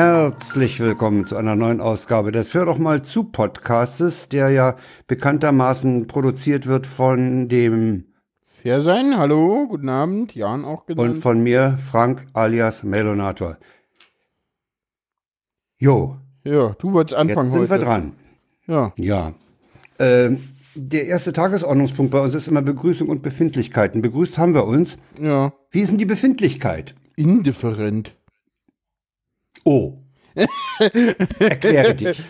Herzlich willkommen zu einer neuen Ausgabe des Hör doch mal zu Podcastes, der ja bekanntermaßen produziert wird von dem Fair sein, hallo, guten Abend, Jan auch genannt. und von mir, Frank alias Melonator. Jo, ja, du wolltest jetzt anfangen sind heute. wir dran. Ja, Ja. Ähm, der erste Tagesordnungspunkt bei uns ist immer Begrüßung und Befindlichkeiten. Begrüßt haben wir uns. ja, Wie ist denn die Befindlichkeit? indifferent. Oh. Erkläre dich.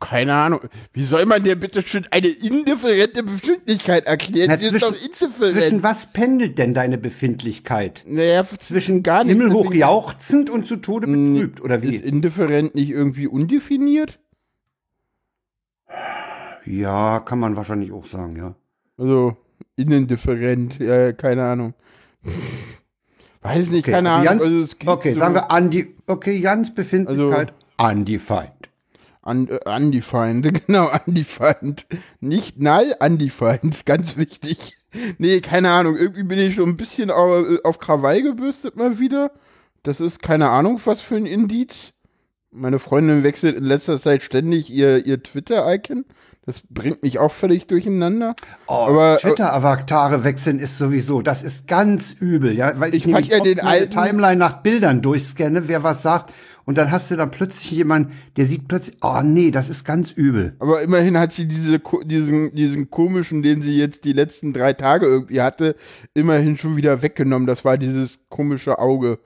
Keine Ahnung. Wie soll man dir bitte schön eine indifferente Befindlichkeit erklären? Na, Die ist zwischen, doch indifferent. zwischen was pendelt denn deine Befindlichkeit? naja, Zwischen gar nicht. himmelhoch jauchzend und zu Tode Mm, betrübt, oder Ist wie? indifferent nicht irgendwie undefiniert? Ja, kann man wahrscheinlich auch sagen, ja. Also, innendifferent, ja, keine Ahnung. Weiß nicht, Okay, keine also Ahnung. Jans, also okay, so sagen wir Andi, okay, Jans Befindlichkeit undefined. Un, äh, undefined, genau, undefined. Nicht null, undefined, ganz wichtig. Nee, keine Ahnung, irgendwie bin ich schon ein bisschen auf, auf Krawall gebürstet mal wieder. Das ist keine Ahnung, was für ein Indiz. Meine Freundin wechselt in letzter Zeit ständig ihr, ihr Twitter-Icon. Das bringt mich auch völlig durcheinander. Oh, Aber- Twitter-Avatare wechseln ist sowieso, das ist ganz übel, ja, weil ich, Ich nämlich ja den alten- Timeline nach Bildern durchscanne, wer was sagt, und dann hast du dann plötzlich jemanden, der sieht plötzlich, oh nee, das ist ganz übel. Aber immerhin hat sie diese, diesen, diesen komischen, den sie jetzt die letzten drei Tage irgendwie hatte, immerhin schon wieder weggenommen. Das war dieses komische Auge,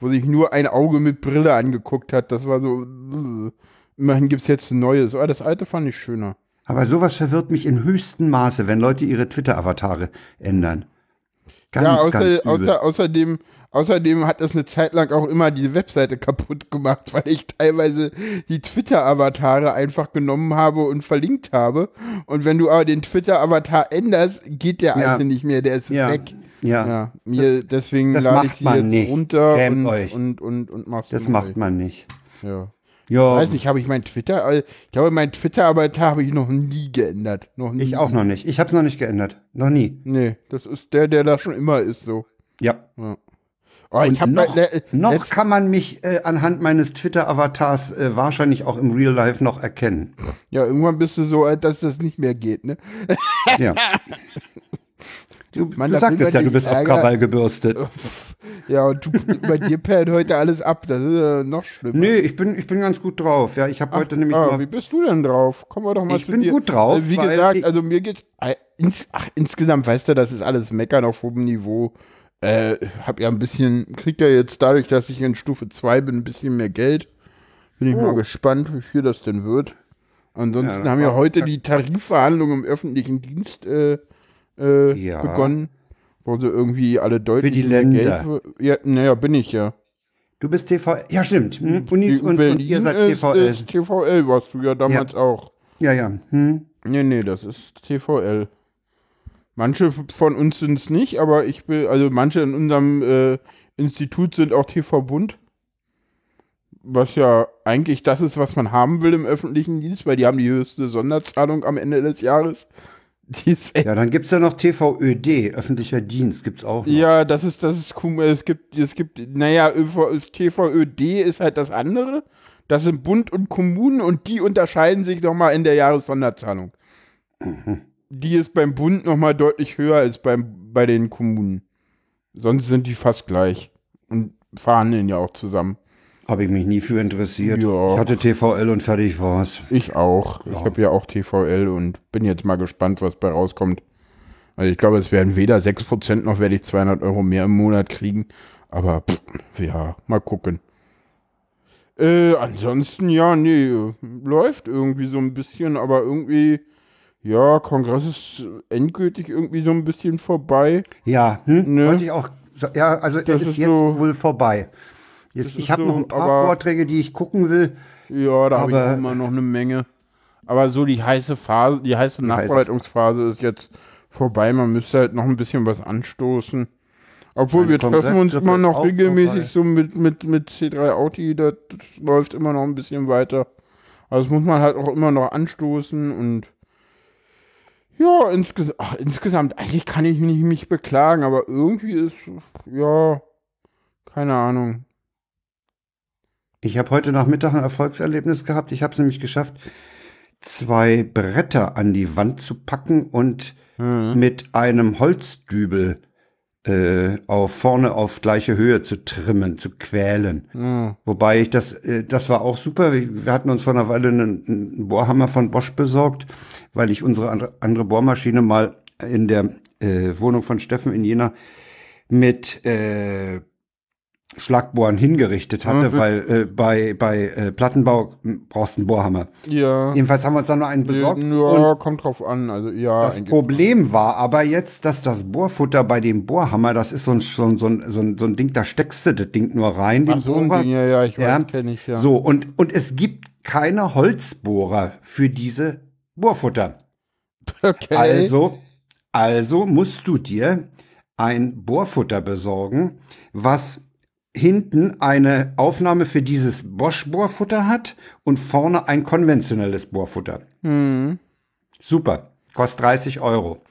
wo sich nur ein Auge mit Brille angeguckt hat. Das war so. äh. Immerhin gibt es jetzt ein neues. Aber das alte fand ich schöner. Aber sowas verwirrt mich im höchsten Maße, wenn Leute ihre Twitter-Avatare ändern. Ganz, ja, außer, außer, außerdem, außerdem hat es eine Zeit lang auch immer die Webseite kaputt gemacht, weil ich teilweise die Twitter-Avatare einfach genommen habe und verlinkt habe. Und wenn du aber den Twitter-Avatar änderst, geht der Ja. alte nicht mehr, der ist Ja. weg. ja, Ja, mir, deswegen das lade ich sie jetzt nicht. runter Schämt und, euch. und, und, und mach's das macht man nicht. Ja. Ja, Weiß nicht, habe ich mein Twitter, äh, ich glaube, mein Twitter-Avatar habe ich noch nie geändert. Noch nie. ich auch noch nicht. Ich habe es noch nicht geändert. Noch nie. Nee, das ist der, der da schon immer ist, so. Ja. Oh, ich habe noch, äh, noch kann man mich äh, anhand meines Twitter-Avatars äh, wahrscheinlich auch im Real Life noch erkennen. Ja, irgendwann bist du so alt, dass das nicht mehr geht, ne? Ja. Du, Mann, du sagtest ja, du bist. Krawall gebürstet. Ja, und du, bei dir perlt heute alles ab. Das ist äh, noch schlimmer. Nee, ich bin, ich bin ganz gut drauf. Ja, ich habe heute nämlich Ah, mal. wie bist du denn drauf? Kommen wir doch mal Ich zu bin dir. gut drauf, Äh, Wie gesagt, ich- also mir geht's äh, ins, ach, insgesamt, weißt du, das ist alles Meckern auf hohem Niveau. Äh, hab ja ein bisschen, krieg ja jetzt dadurch, dass ich in Stufe 2 bin, ein bisschen mehr Geld. Bin ich mal Oh. gespannt, wie viel das denn wird. Ja, Ansonsten das haben ja heute die Tarifverhandlungen im öffentlichen Dienst äh, äh, Ja. begonnen, wo sie irgendwie alle deutlich die mehr Länder. Geld. Ja, naja, bin ich ja. Du bist TV. Ja, stimmt. Hm? Unis Die und, und ihr seid ist, TVL. ist TVL, warst du ja damals auch. Ja, ja. Hm? Nee, nee, das ist TVL. Manche von uns sind es nicht, aber ich will, also manche in unserem äh, Institut sind auch TV-Bund. Was ja eigentlich das ist, was man haben will im öffentlichen Dienst, weil die haben die höchste Sonderzahlung am Ende des Jahres. Ja, dann gibt's ja noch TVÖD, öffentlicher Dienst, gibt's auch noch. ja, das ist, das ist cool. Es gibt, es gibt, naja, TVÖD ist halt das andere. Das sind Bund und Kommunen und die unterscheiden sich nochmal in der Jahressonderzahlung. Die ist beim Bund nochmal deutlich höher als beim, bei den Kommunen. Sonst sind die fast gleich und verhandeln ja auch zusammen. Habe ich mich nie für interessiert. Ja. Ich hatte TVL und fertig war's. Ich auch. Ich habe ja auch TVL und bin jetzt mal gespannt, was bei rauskommt. Also ich glaube, es werden weder 6% noch werde ich 200 Euro mehr im Monat kriegen. Aber pff, ja, mal gucken. Äh, ansonsten, ja, nee, läuft irgendwie so ein bisschen, aber irgendwie, ja, Kongress ist endgültig irgendwie so ein bisschen vorbei. Ja, hm? Ne? wollte ich auch. Ja, also er Das ist, ist jetzt so- wohl vorbei. Jetzt, ich habe so, noch ein paar aber- Vorträge, die ich gucken will. Ja, da habe ich immer noch eine Menge. Aber so die heiße Phase, die heiße heiße- Nachbereitungsphase ist jetzt vorbei. Man müsste halt noch ein bisschen was anstoßen. Obwohl Meine wir treffen uns immer noch regelmäßig so mit, mit, mit C3 Audi, das, das läuft immer noch ein bisschen weiter. Also das muss man halt auch immer noch anstoßen und ja, insges ach, insgesamt, eigentlich kann ich mich nicht beklagen, aber irgendwie ist, ja, keine Ahnung. Ich habe heute Nachmittag ein Erfolgserlebnis gehabt. Ich habe es nämlich geschafft, zwei Bretter an die Wand zu packen und Mhm. mit einem Holzdübel äh, auf vorne auf gleiche Höhe zu trimmen, zu quälen. Mhm. Wobei ich das, äh, das war auch super. Wir hatten uns vor einer Weile einen, einen Bohrhammer von Bosch besorgt, weil ich unsere andere, andere Bohrmaschine mal in der äh, Wohnung von Steffen in Jena mit äh, Schlagbohren hingerichtet hatte, Mhm. weil äh, bei, bei äh, Plattenbau brauchst du einen Bohrhammer. Ja. Jedenfalls haben wir uns dann noch einen besorgt. Ja, kommt drauf an. Also ja. das Problem war aber jetzt, dass das Bohrfutter bei dem Bohrhammer, das ist so ein, so ein, so ein, so ein, ein Ding, da steckst du das Ding nur rein, Ach so ein Bohrer. Ding, ja, ja, ich Ja. weiß, kenne ich ja. So, und, und es gibt keine Holzbohrer für diese Bohrfutter. okay. Also, also musst du dir ein Bohrfutter besorgen, was hinten eine Aufnahme für dieses Bosch-Bohrfutter hat und vorne ein konventionelles Bohrfutter. Hm. Super. Kostet 30 Euro.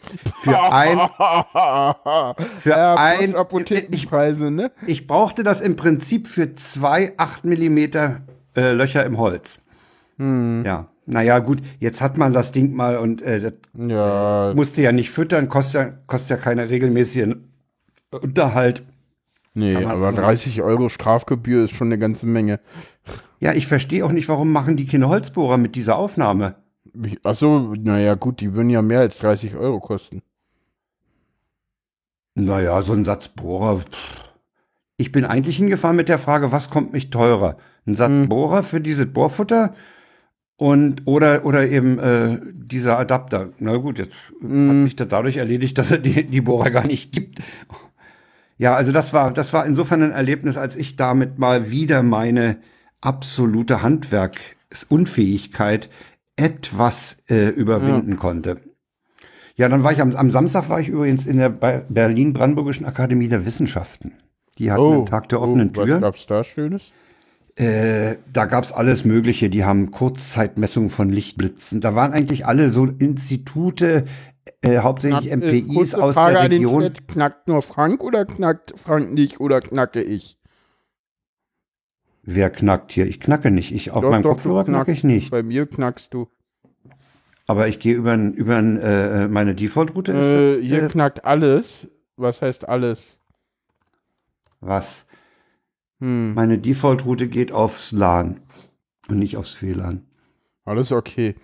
Für ein, für ja, ein, Apothekenpreise, ne? ich brauchte das im Prinzip für zwei 8 Millimeter äh, Löcher im Holz. Hm. Ja, naja, gut, jetzt hat man das Ding mal und äh, das Ja, musste ja nicht füttern, kostet ja, kostet ja keine regelmäßige Unterhalt. Nee, man- aber 30 Euro Strafgebühr ist schon eine ganze Menge. Ja, ich verstehe auch nicht, warum machen die keine Holzbohrer mit dieser Aufnahme. Ach so, naja, gut, die würden ja mehr als 30 Euro kosten. Naja, so ein Satz Bohrer. pff. Ich bin eigentlich hingefahren mit der Frage, was kommt mich teurer? Ein Satz Hm. Bohrer für dieses Bohrfutter und oder oder eben äh, dieser Adapter. Na gut, jetzt Hm. hat sich das dadurch erledigt, dass es die, die Bohrer gar nicht gibt. Ja, also das war das war insofern ein Erlebnis, als ich damit mal wieder meine absolute Handwerksunfähigkeit etwas äh, überwinden konnte. Ja, dann war ich am, am Samstag war ich übrigens in der Berlin-Brandenburgischen Akademie der Wissenschaften. Die hatten einen Tag der offenen oh, Was Tür. gab's da Schönes? Äh, da gab's alles Mögliche. Die haben Kurzzeitmessungen von Lichtblitzen. Da waren eigentlich alle so Institute, äh, hauptsächlich Knack- äh, MPIs aus Frage der Region. Chat. Knackt nur Frank oder knackt Frank nicht oder knacke ich? Wer knackt hier? Ich knacke nicht. Ich auf Doch, meinem doch, Kopfhörer knacke ich nicht. Bei mir knackst du. Aber ich gehe über, über äh, meine Default-Route. ist Äh, hier äh, knackt alles. Was heißt alles? was? Hm, Meine Default-Route geht aufs LAN und nicht aufs WLAN. alles okay.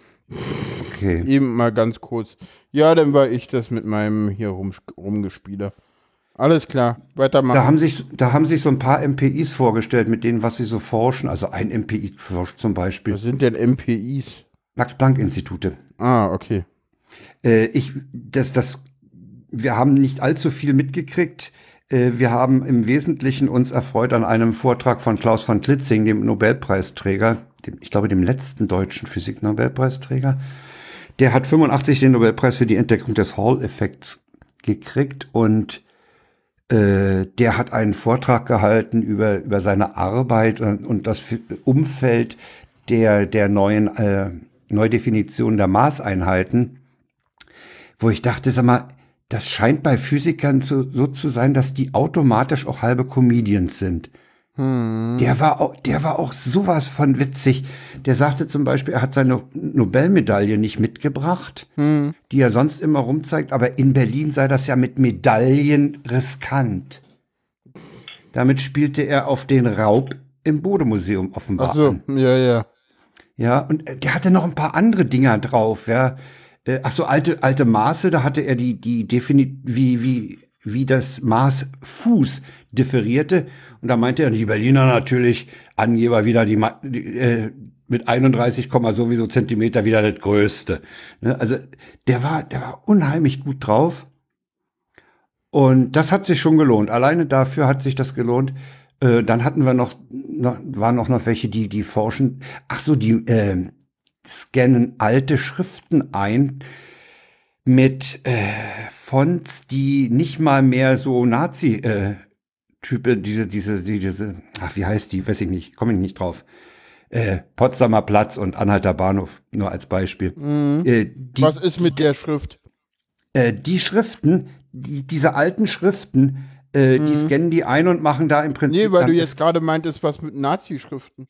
Okay. Eben mal ganz kurz. Ja, dann war ich das mit meinem hier rum, rumgespieler. Alles klar, weitermachen. Da haben, sich, da haben sich so ein paar MPIs vorgestellt, mit denen, was sie so forschen. Also ein MPI forscht zum Beispiel Was sind denn MPIs? Max-Planck-Institute. Ah, okay. Äh, ich, das, das, wir haben nicht allzu viel mitgekriegt. Äh, wir haben im Wesentlichen uns erfreut an einem Vortrag von Klaus von Klitzing, dem Nobelpreisträger, dem, ich glaube, dem letzten deutschen Physik-Nobelpreisträger. Der hat 85 den Nobelpreis für die Entdeckung des Hall-Effekts gekriegt und äh, der hat einen Vortrag gehalten über, über seine Arbeit und, und das Umfeld der, der neuen äh, Neudefinition der Maßeinheiten, wo ich dachte, sag mal, das scheint bei Physikern so, so zu sein, dass die automatisch auch halbe Comedians sind. Der war auch, der war auch sowas von witzig. Der sagte zum Beispiel, er hat seine Nobelmedaille nicht mitgebracht, die er sonst immer rumzeigt, aber in Berlin sei das ja mit Medaillen riskant. Damit spielte er auf den Raub im Bodemuseum offenbar Ach so, an. ja, ja. Ja, und äh, der hatte noch ein paar andere Dinger drauf, ja. Äh, Ach so, alte, alte Maße, da hatte er die, die defini wie, wie, wie das Maß Fuß differierte. Und da meinte er, die Berliner natürlich, Angeber wieder die, die äh, mit 31, Komma sowieso Zentimeter wieder das Größte. Ne? Also, der war, der war unheimlich gut drauf. Und das hat sich schon gelohnt. Alleine dafür hat sich das gelohnt. Äh, dann hatten wir noch, noch, waren auch noch welche, die, die forschen. Ach so, die äh, scannen alte Schriften ein mit äh, Fonts, die nicht mal mehr so Nazi äh, Type, diese, diese, die, diese, ach, wie heißt die? Weiß ich nicht, komme ich nicht drauf. Äh, Potsdamer Platz und Anhalter Bahnhof, nur als Beispiel. Äh, die, Was ist mit der Schrift? äh, die Schriften, die, diese alten Schriften, äh, die scannen die ein und machen da im Prinzip. Nee, weil du jetzt gerade meintest, was mit Nazi-Schriften.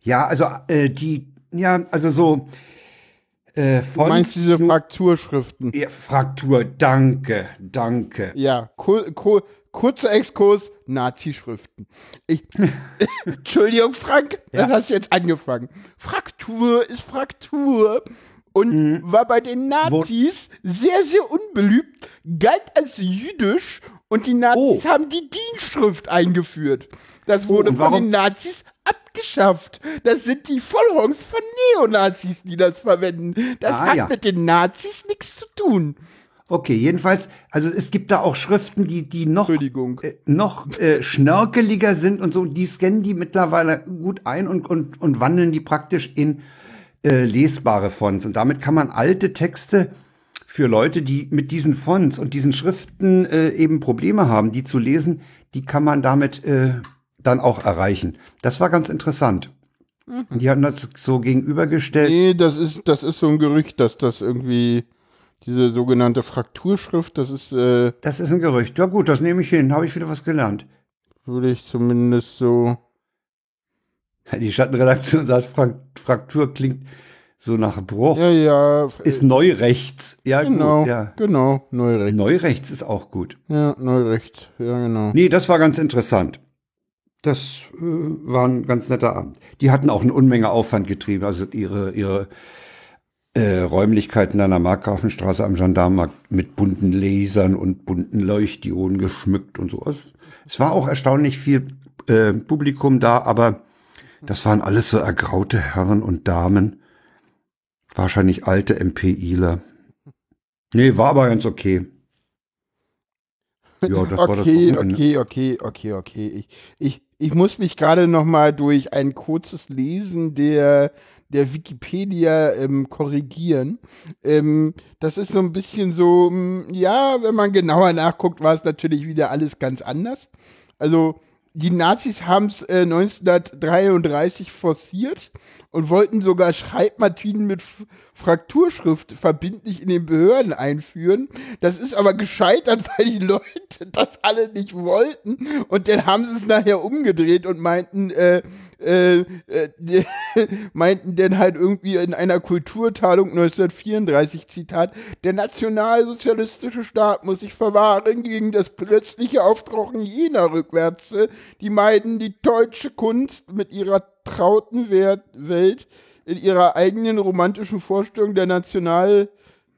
Ja, also äh, die, ja, also so äh, Du meinst diese Frakturschriften? Ja, Fraktur, danke, danke. Ja, kur, kur, kurzer Exkurs, Nazi-Schriften. Entschuldigung, Frank, ja. das hast du jetzt angefangen. Fraktur ist Fraktur und mhm. war bei den Nazis Wo? sehr, sehr unbeliebt, galt als jüdisch und die Nazis oh. haben die Dienstschrift eingeführt. Das oh, wurde oh, von den Nazis abgeschafft. Das sind die Followings von Neonazis, die das verwenden. Das ah, hat ja. mit den Nazis nichts zu tun. Okay, jedenfalls, also es gibt da auch Schriften, die, die noch, äh, noch äh, schnörkeliger sind und so, die scannen die mittlerweile gut ein und, und, und wandeln die praktisch in äh, lesbare Fonts. Und damit kann man alte Texte für Leute, die mit diesen Fonts und diesen Schriften äh, eben Probleme haben, die zu lesen, die kann man damit äh, dann auch erreichen. Das war ganz interessant. Mhm. Die hatten das so gegenübergestellt. Nee, das ist, das ist so ein Gerücht, dass das irgendwie diese sogenannte Frakturschrift, das ist. Äh, das ist ein Gerücht. Ja, gut, das nehme ich hin. Habe ich wieder was gelernt. Würde ich zumindest so. Die Schattenredaktion sagt, Fraktur klingt so nach Bruch. Ja, ja. Ist Neurechts. Ja, genau, gut, ja. Genau, Neurechts. Neurechts ist auch gut. Ja, Neurechts. Ja, genau. Nee, das war ganz interessant. Das äh, war ein ganz netter Abend. Die hatten auch eine Unmenge Aufwand getrieben, also ihre, ihre äh, Räumlichkeiten an der Markgrafenstraße am Gendarmenmarkt mit bunten Lasern und bunten Leuchtdioden geschmückt und so. Also, es war auch erstaunlich viel äh, Publikum da, aber das waren alles so ergraute Herren und Damen. Wahrscheinlich alte MPIler. Nee, war aber ganz okay. Ja, das okay, war das okay, okay, okay, okay. Ich, ich, ich muss mich gerade noch mal durch ein kurzes Lesen der der Wikipedia ähm, korrigieren. Ähm, das ist so ein bisschen so, hm, ja, wenn man genauer nachguckt, war es natürlich wieder alles ganz anders. Also die Nazis haben es äh, 1933 forciert und wollten sogar Schreibmaschinen mit Frakturschrift verbindlich in den Behörden einführen. Das ist aber gescheitert, weil die Leute das alle nicht wollten und dann haben sie es nachher umgedreht und meinten, äh, äh, äh, meinten denn halt irgendwie in einer Kulturteilung 1934, Zitat, der nationalsozialistische Staat muss sich verwahren gegen das plötzliche Auftauchen jener Rückwärtse, die meiden die deutsche Kunst mit ihrer trauten Welt in ihrer eigenen romantischen Vorstellung der National-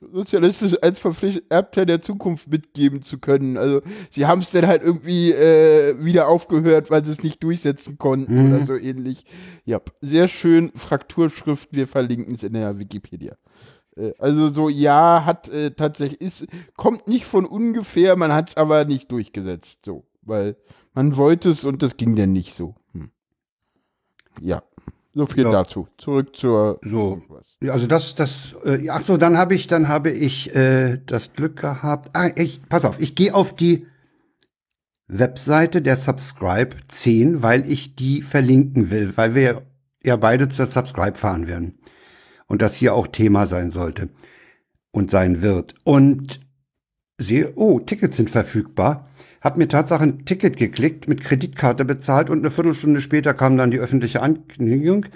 sozialistisch als Erbteil der Zukunft mitgeben zu können. Also sie haben es dann halt irgendwie äh, wieder aufgehört, weil sie es nicht durchsetzen konnten mhm. oder so ähnlich. Ja, sehr schön Frakturschrift, wir verlinken es in der Wikipedia. Äh, also so, ja, hat äh, tatsächlich, ist, kommt nicht von ungefähr, man hat es aber nicht durchgesetzt, so, weil man wollte es und das ging dann nicht so. Hm. Ja. So viel ja. dazu. Zurück zur. So. Also das, das. Äh, ach so, dann habe ich, dann habe ich äh, das Glück gehabt. Ah, ich, pass auf, ich gehe auf die Webseite der Subscribe 10, weil ich die verlinken will, weil wir ja beide zur Subscribe fahren werden und das hier auch Thema sein sollte und sein wird. Und sehe, oh, Tickets sind verfügbar habe mir Tatsache ein Ticket geklickt, mit Kreditkarte bezahlt und eine Viertelstunde später kam dann die öffentliche Ankündigung.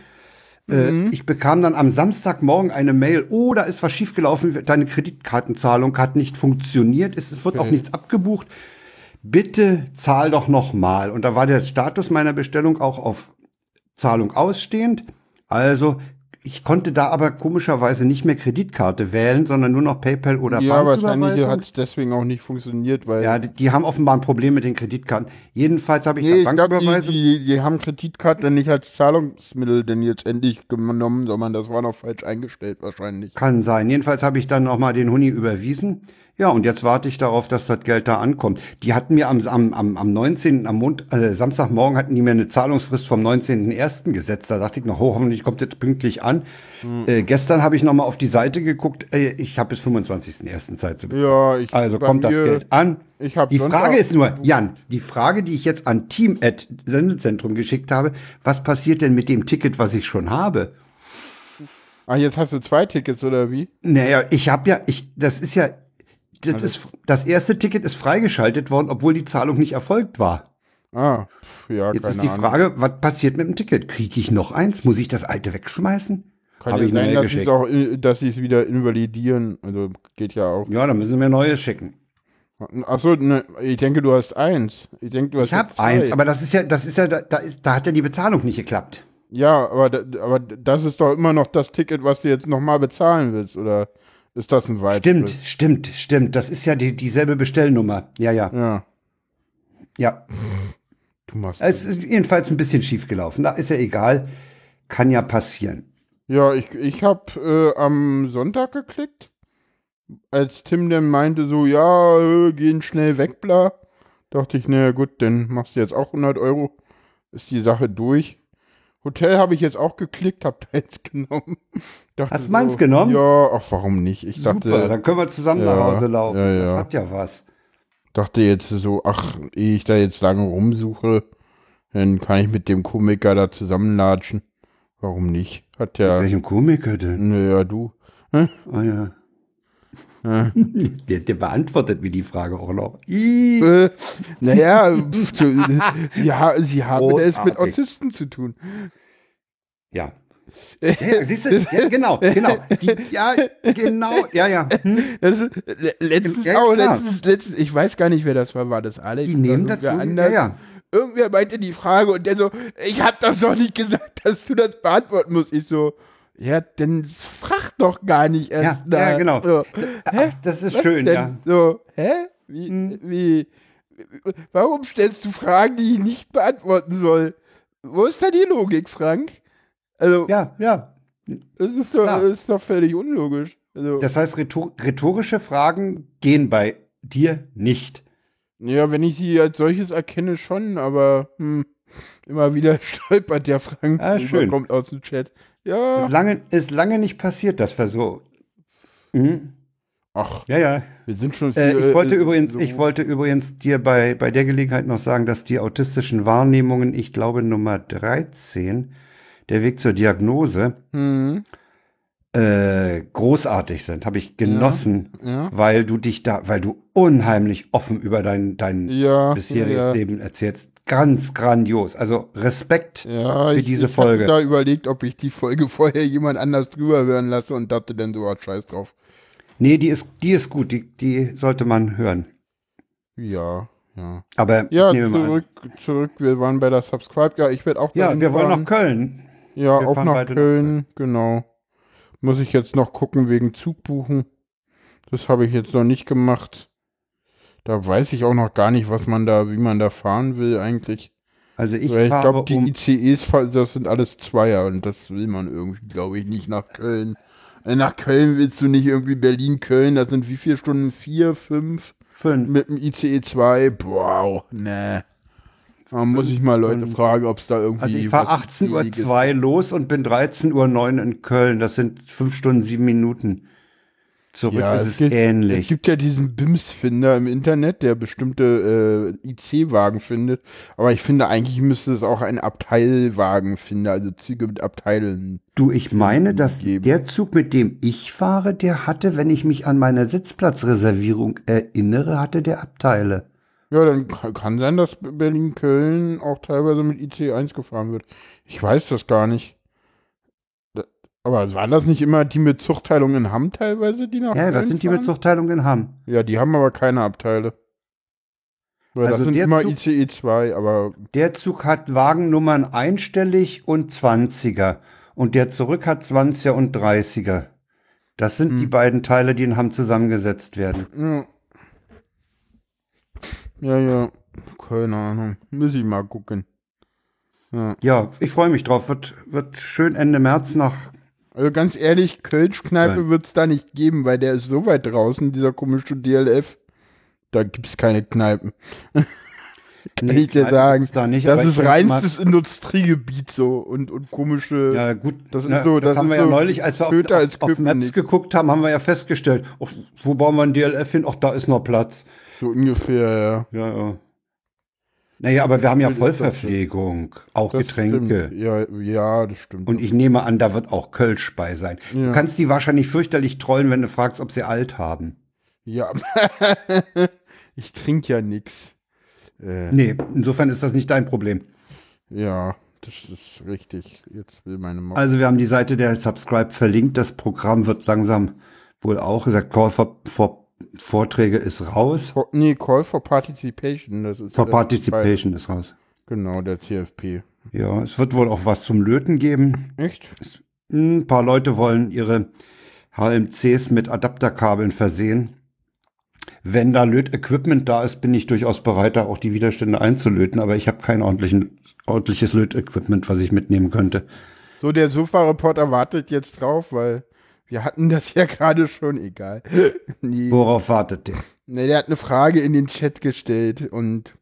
Äh, mhm. Ich bekam dann am Samstagmorgen eine Mail, oh, da ist was schiefgelaufen, deine Kreditkartenzahlung hat nicht funktioniert, es, wird okay. auch nichts abgebucht. Bitte zahl doch noch mal. Und da war der Status meiner Bestellung auch auf Zahlung ausstehend. Also ich konnte da aber komischerweise nicht mehr Kreditkarte wählen, sondern nur noch PayPal oder Ja, wahrscheinlich hat es deswegen auch nicht funktioniert, weil. Ja, die, die, haben offenbar ein Problem mit den Kreditkarten. Jedenfalls habe ich nee, da Banküberweisung. Die, die, die, haben Kreditkarte nicht als Zahlungsmittel denn jetzt endlich genommen, sondern das war noch falsch eingestellt wahrscheinlich. Kann sein. Jedenfalls habe ich dann nochmal den Huni überwiesen. Ja, und jetzt warte ich darauf, dass das Geld da ankommt. Die hatten mir am, am, am, am 19., am Mond, äh, Samstagmorgen hatten die mir eine Zahlungsfrist vom 19.01. gesetzt. Da dachte ich noch, oh, hoffentlich kommt das pünktlich an. Hm. Äh, gestern habe ich noch mal auf die Seite geguckt. Äh, ich habe bis 25.01. Zeit zu bezahlen. Ja, ich, also kommt das Geld an. Ich hab die Frage ist nur, Jan, die Frage, die ich jetzt an Team at Sendezentrum geschickt habe, was passiert denn mit dem Ticket, was ich schon habe? Ah, jetzt hast du zwei Tickets oder wie? Naja, ich habe ja, ich, das ist ja das, ist, das erste Ticket ist freigeschaltet worden, obwohl die Zahlung nicht erfolgt war. Ah, ja, Jetzt ist die Ahnung. Frage, was passiert mit dem Ticket? Kriege ich noch eins? Muss ich das alte wegschmeißen? Kann ich sein, dass sie auch, äh, dass sie es wieder invalidieren. Also geht ja auch. Ja, dann müssen wir neue schicken. Achso, ne, ich denke, du hast eins. Ich denke, du hast Ich habe eins, aber das ist ja, das ist ja, da, da, ist, da hat ja die Bezahlung nicht geklappt. Ja, aber, aber das ist doch immer noch das Ticket, was du jetzt nochmal bezahlen willst, oder ist das ein weiteres? Stimmt, stimmt, stimmt. Das ist ja die, dieselbe Bestellnummer. Ja, ja, Ja, ja. du machst. Es ist jedenfalls ein bisschen schief gelaufen. Da ist ja egal. Kann ja passieren. Ja, ich, ich habe äh, am Sonntag geklickt, als Tim dann meinte so, ja, äh, gehen schnell weg, bla. Dachte ich, naja gut, dann machst du jetzt auch 100 Euro, ist die Sache durch. Hotel habe ich jetzt auch geklickt, hab eins genommen. Dachte Hast du meins genommen? Ja, ach warum nicht? Ich Super, dachte, dann können wir zusammen Ja, nach Hause laufen. ja, ja. Das hat ja was. dachte jetzt so, ach, ehe ich da jetzt lange rumsuche, dann kann ich mit dem Komiker da zusammenlatschen. Warum nicht? Hat ja, Welchem Komiker denn? naja, du. Ah ja. Ja. Der, der beantwortet mir die Frage auch noch. Äh, naja, ja, sie haben es mit Großartig. Autisten zu tun. Ja. Ja, siehst du, ja, genau, genau. Die, ja, genau, ja, ja. Hm? Das letztens Ja, auch, letztens, letztens, ich weiß gar nicht, wer das war, war das Alex? Die nehmen ja, anders? ja. Irgendwer meinte die Frage und der so, ich hab doch doch nicht gesagt, dass du das beantworten musst. Ich so, ja, dann frag doch gar nicht erst Ja, nach. ja, genau. So? Ach, das ist Was schön, denn? ja. Hm. So, hä? Wie, wie, warum stellst du Fragen, die ich nicht beantworten soll? Wo ist da die Logik, Frank? Also, Ja, ja. das, ist doch, das ist doch völlig unlogisch. Also, Das heißt, rhetor rhetorische Fragen gehen bei dir nicht. ja, wenn ich sie als solches erkenne, schon, aber hm, immer wieder stolpert der Frank, Ah, schön. kommt aus dem Chat. Ja, Ist lange, ist lange nicht passiert, dass wir so. Mhm. ach, Ja, ja. wir sind schon Äh, viel, ich wollte äh, übrigens, so- ich wollte übrigens dir bei, bei der Gelegenheit noch sagen, dass die autistischen Wahrnehmungen, ich glaube Nummer 13, der Weg zur Diagnose, Hm, äh, großartig sind. Habe ich genossen, ja, weil du dich da, weil du unheimlich offen über dein, dein ja, bisheriges ja, Leben erzählst. Ganz grandios. Also Respekt. Ja, für ich, diese ich Folge. hatte da überlegt, ob ich die Folge vorher jemand anders drüber hören lasse und dachte dann so, ah, scheiß drauf. Nee, die ist, die ist gut. Die, die sollte man hören. Ja, ja. Aber Ja, ich zurück, zurück, wir waren bei der Subscribe. Ja, ich werde auch Ja, wir wollen fahren. nach Köln. Ja, wir auch nach beide nach Köln, genau. Muss ich jetzt noch gucken wegen Zug buchen. Das habe ich jetzt noch nicht gemacht. Da weiß ich auch noch gar nicht, was man da, wie man da fahren will eigentlich. Also ich, ich glaube, die um, ICEs, das sind alles Zweier und das will man irgendwie, glaube ich, nicht nach Köln. Äh, Nach Köln willst du nicht irgendwie Berlin-Köln, das sind wie viele Stunden? Vier, fünf? fünf. Mit dem ICE 2? Wow, nee. Da muss ich mal Leute fragen, ob es da irgendwie. Also ich fahre was 18.02 Uhr los und bin 13.09 Uhr in Köln. Das sind fünf Stunden, sieben Minuten. Zurück Ja, ist es es gibt, Es ähnlich. gibt ja diesen BIMS-Finder im Internet, der bestimmte äh, IC-Wagen findet. Aber ich finde, eigentlich müsste es auch ein Abteilwagen finden, also Züge mit Abteilen. Du, ich meine, dass geben. der Zug, mit dem ich fahre, der hatte, wenn ich mich an meine Sitzplatzreservierung erinnere, hatte der Abteile. Ja, dann ka- kann sein, dass Berlin-Köln auch teilweise mit IC1 gefahren wird. Ich weiß das gar nicht. Aber waren das nicht immer die mit Zuchtteilung in Hamm teilweise, die nach Ja, das sind die fahren? mit Zuchtteilung in Hamm. Ja, die haben aber keine Abteile. Weil Also das sind immer Zug- ICE 2, aber Der Zug hat Wagennummern einstellig und 20er. Und der zurück hat 20er und 30er. Das sind Hm. die beiden Teile, die in Hamm zusammengesetzt werden. ja. Ja, ja. Keine Ahnung. Muss ich mal gucken. Ja. Ja, ich freue mich drauf. Wird, wird schön Ende März nach. Also ganz ehrlich, Kölsch-Kneipe wird es da nicht geben, weil der ist so weit draußen, dieser komische DLF. Da gibt es keine Kneipen. Kann ich dir sagen. Da nicht, Das ist reinstes Industriegebiet so und, und komische. Ja, gut. Das ist ne, so- das, das haben ist wir ja so neulich, als wir auf, auf, auf Maps geguckt haben, haben wir ja festgestellt, oh, wo bauen wir ein DLF hin? Ach, da ist noch Platz. So ungefähr, ja. Ja, ja. Naja, aber wir haben ja? Vollverpflegung, auch Das Getränke. Stimmt. Ja, ja, das stimmt. Und ich nehme an, da wird auch Kölsch bei sein. Ja. Du kannst die wahrscheinlich fürchterlich trollen, wenn du fragst, ob sie alt haben. Ja. ich trinke ja nix. Äh, Nee, insofern ist das nicht dein Problem. ja, das ist richtig. Jetzt will meine Maus. Also wir haben die Seite der Subscribe verlinkt. Das Programm wird langsam wohl auch gesagt, Call for, for Vorträge ist raus. For, nee, Call for Participation. Das ist For äh, Participation ist raus. bei- Genau, der CFP. Ja, es wird wohl auch was zum Löten geben. Echt? Ein paar Leute wollen ihre HMCs mit Adapterkabeln versehen. Wenn da Lötequipment da ist, bin ich durchaus bereit, da auch die Widerstände einzulöten, aber ich habe kein ordentliches Lötequipment, was ich mitnehmen könnte. So, der Sofa-Reporter wartet jetzt drauf, weil wir hatten das ja gerade schon, egal. nee. Worauf wartet der? Ne, der hat eine Frage in den Chat gestellt und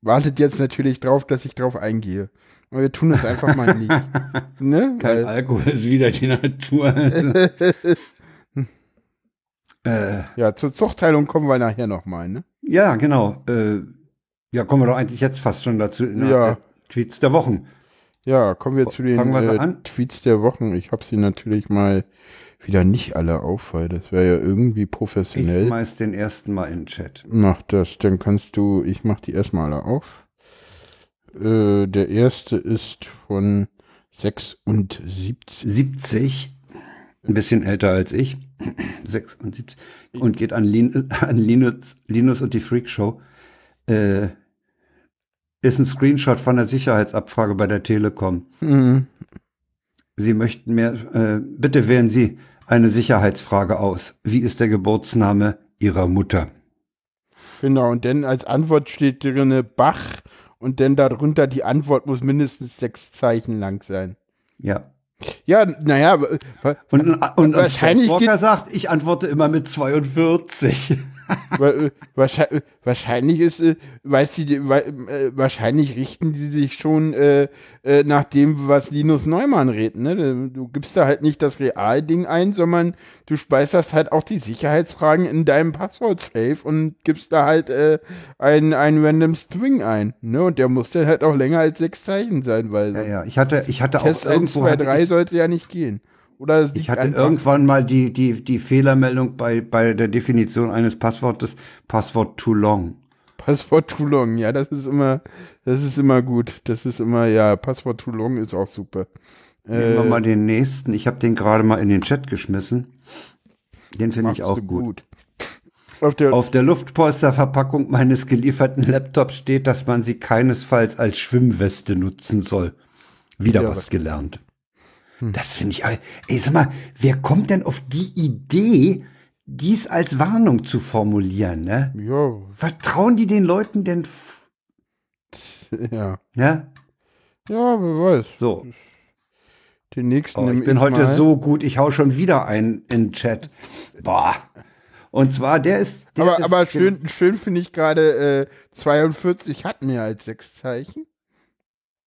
wartet jetzt natürlich drauf, dass ich drauf eingehe. Aber wir tun das einfach mal nicht. ne? Kein Weil, Alkohol ist wieder die Natur. äh, ja, zur Zuchtteilung kommen wir nachher nochmal, ne? ja, genau. Äh, ja, kommen wir doch eigentlich jetzt fast schon dazu. in Ja. der Tweets der Wochen. Ja, kommen wir zu den wir äh? Tweets der Wochen. Ich habe sie natürlich mal wieder nicht alle auf, weil das wäre ja irgendwie Ich professionell. schmeiß den ersten mal in den Chat. Mach das, dann kannst du, ich mach die erstmal alle auf. Äh, der erste ist von 76. 70, ein bisschen älter als ich, 76, und geht an, Lin an Linus, Linus und die Freak Show. Äh, ist ein Screenshot von der Sicherheitsabfrage bei der Telekom. Hm, Sie möchten mehr, äh, bitte wählen Sie eine Sicherheitsfrage aus. Wie ist der Geburtsname Ihrer Mutter? genau, und dann als Antwort steht drinne Bach und dann darunter die Antwort muss mindestens sechs Zeichen lang sein. Ja. Ja, naja, Und, und, und Wahrscheinlich Walker sagt, ich antworte immer mit 42. äh, wahrscheinlich, wahrscheinlich ist, äh, weiß die, wa- äh, wahrscheinlich richten die sich schon äh, äh, nach dem, was Linus Neumann redet. Ne? Du gibst da halt nicht das Realding ein, sondern du speicherst halt auch die Sicherheitsfragen in deinem Passwort-Safe und gibst da halt äh, ein, ein random String ein. Ne? Und der muss dann halt auch länger als sechs Zeichen sein, weil Ja, ja. Ich hatte, ich hatte Test auch 1, irgendwo 2, hatte 3 ich, sollte ja nicht gehen. Oder ich hatte einfach- irgendwann mal die, die, die Fehlermeldung bei, bei der Definition eines Passwortes, Passwort too long. Passwort too long, ja, das ist immer, das ist immer gut. Das ist immer, ja, Passwort too long ist auch super. Nehmen wir Äh, mal den nächsten. Ich habe den gerade mal in den Chat geschmissen. Den finde ich auch du gut. Auf der, Auf der Luftpolsterverpackung meines gelieferten Laptops steht, dass man sie keinesfalls als Schwimmweste nutzen soll. Wieder Ja, was was- gelernt. Das finde ich, ey, sag mal, wer kommt denn auf die Idee, dies als Warnung zu formulieren, ne? ja, Vertrauen die den Leuten denn, ja, ja? ja, wer weiß. So. Den nächsten Oh, ich bin heute mal. so gut, ich hau schon wieder einen in den Chat. Boah. Und zwar, der ist. Der Aber, ist aber schön, schön finde ich gerade, äh, 42 hat mehr als sechs Zeichen.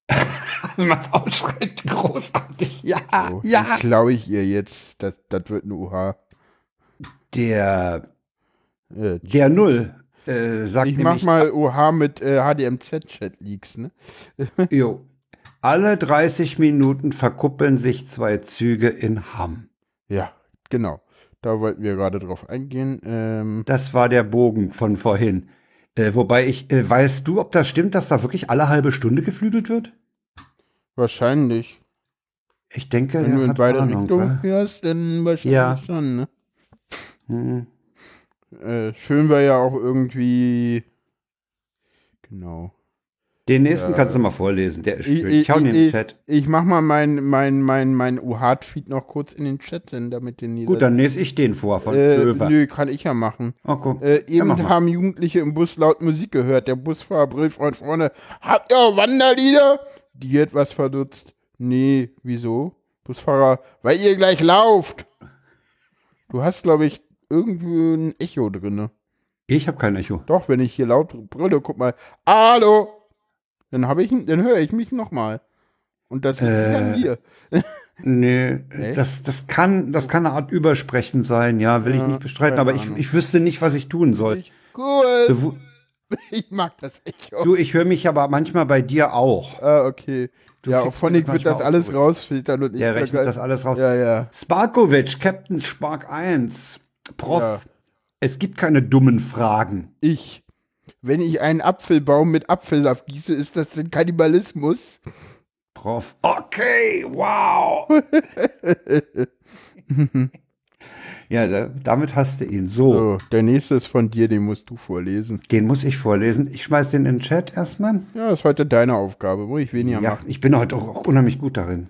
Wenn man es ausschreibt, großartig. Ja, So, ja. Klaue ich ihr jetzt, das, das wird ein UH. Der, Äh, der Null äh, sagt ich mach mal OH mit äh, HDMZ-Chat-Leaks, ne? jo, alle 30 Minuten verkuppeln sich zwei Züge in Hamm. Ja, genau. Da wollten wir gerade drauf eingehen. Ähm, Das war der Bogen von vorhin. Äh, wobei ich, äh, weißt du, ob das stimmt, dass da wirklich alle halbe Stunde geflügelt wird? wahrscheinlich. Ich denke, Wenn du in beide Ahnung, Richtungen fährst, dann wahrscheinlich Ja. schon, ne? Hm. Äh, schön wäre ja auch irgendwie. Genau. Den nächsten Ja. kannst du mal vorlesen, der ist Ich- schön. ich- Ich hau in den Chat. Ich mach mal mein, mein, mein, mein UH-Tweet noch kurz in den Chat, denn damit den Gut, dann lese ich den vor von äh. Nö, kann ich ja machen. Oh, guck. Äh, Ja, eben mach mal. haben Jugendliche im Bus laut Musik gehört. Der Busfahrer brüllt von vorne: Habt ihr Wanderlieder? Die etwas verdutzt. Nee, wieso? Busfahrer, weil ihr gleich lauft. Du hast, glaube ich, irgendwo ein Echo drinne. Ich habe kein Echo. Doch, wenn ich hier laut brülle, guck mal, Hallo! Dann habe ich, dann höre ich mich nochmal. Und das Äh, an mir. Nee, das, das kann, das kann eine Art Übersprechen sein, ja, will ich Ja, nicht bestreiten, aber ich, Ahnung. ich wüsste nicht, was ich tun soll. Ich, cool. Bewu- Ich mag das Echo. Du, ich höre mich aber manchmal bei dir auch. Ah, okay. ja, auf kriegst Phonic wird das alles zurück. rausfiltern und ich Der rechnet das alles raus. Ja, ja. Sparkovic, Captain Spark 1. Prof, Ja. es gibt keine dummen Fragen. Ich. Wenn ich einen Apfelbaum mit Apfelsaft gieße, ist das denn Kannibalismus? Prof. Okay, wow. ja, da, damit hast du ihn. So. So, der nächste ist von dir, den musst du vorlesen. Den muss ich vorlesen. Ich schmeiß den in den Chat erstmal. Ja, ist heute deine Aufgabe, wo ich weniger Ja, machen. ich bin heute auch unheimlich gut darin.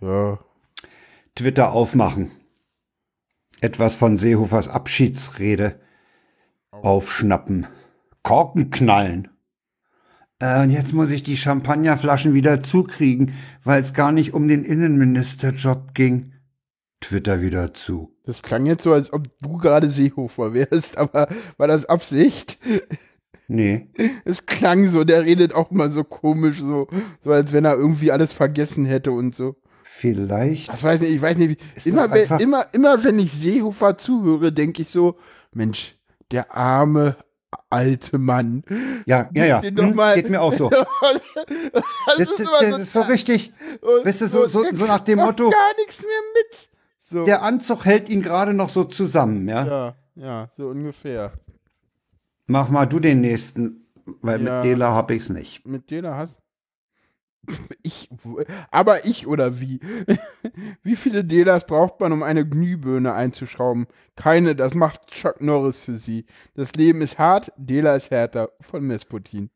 Ja, Twitter aufmachen. Etwas von Seehofers Abschiedsrede aufschnappen. Korken knallen. Äh, und jetzt muss ich die Champagnerflaschen wieder zukriegen, weil es gar nicht um den Innenministerjob ging. Twitter wieder zu. das klang jetzt so, als ob du gerade Seehofer wärst, aber war das Absicht? Nee. Es klang so, der redet auch mal so komisch, so, so als wenn er irgendwie alles vergessen hätte und so. Vielleicht. Das weiß nicht, ich weiß nicht, immer, wenn, immer, immer wenn ich Seehofer zuhöre, denke ich so, Mensch, der arme alte Mann. Ja, ja, ja. Hm, geht mir auch so. das Das, ist das, so, ist so richtig. Weißt du, so, so, so nach dem Motto, gar nichts mehr mit. So. der Anzug hält ihn gerade noch so zusammen, ja? ja, ja, so ungefähr. Mach mal du den nächsten, weil Ja. mit Dela hab ich's nicht. Mit denen hast ich, aber ich oder wie? Wie viele Delas braucht man, um eine Glühbirne einzuschrauben? Keine, das macht Chuck Norris für sie. Das Leben ist hart, Dela ist härter. Von Mesputin.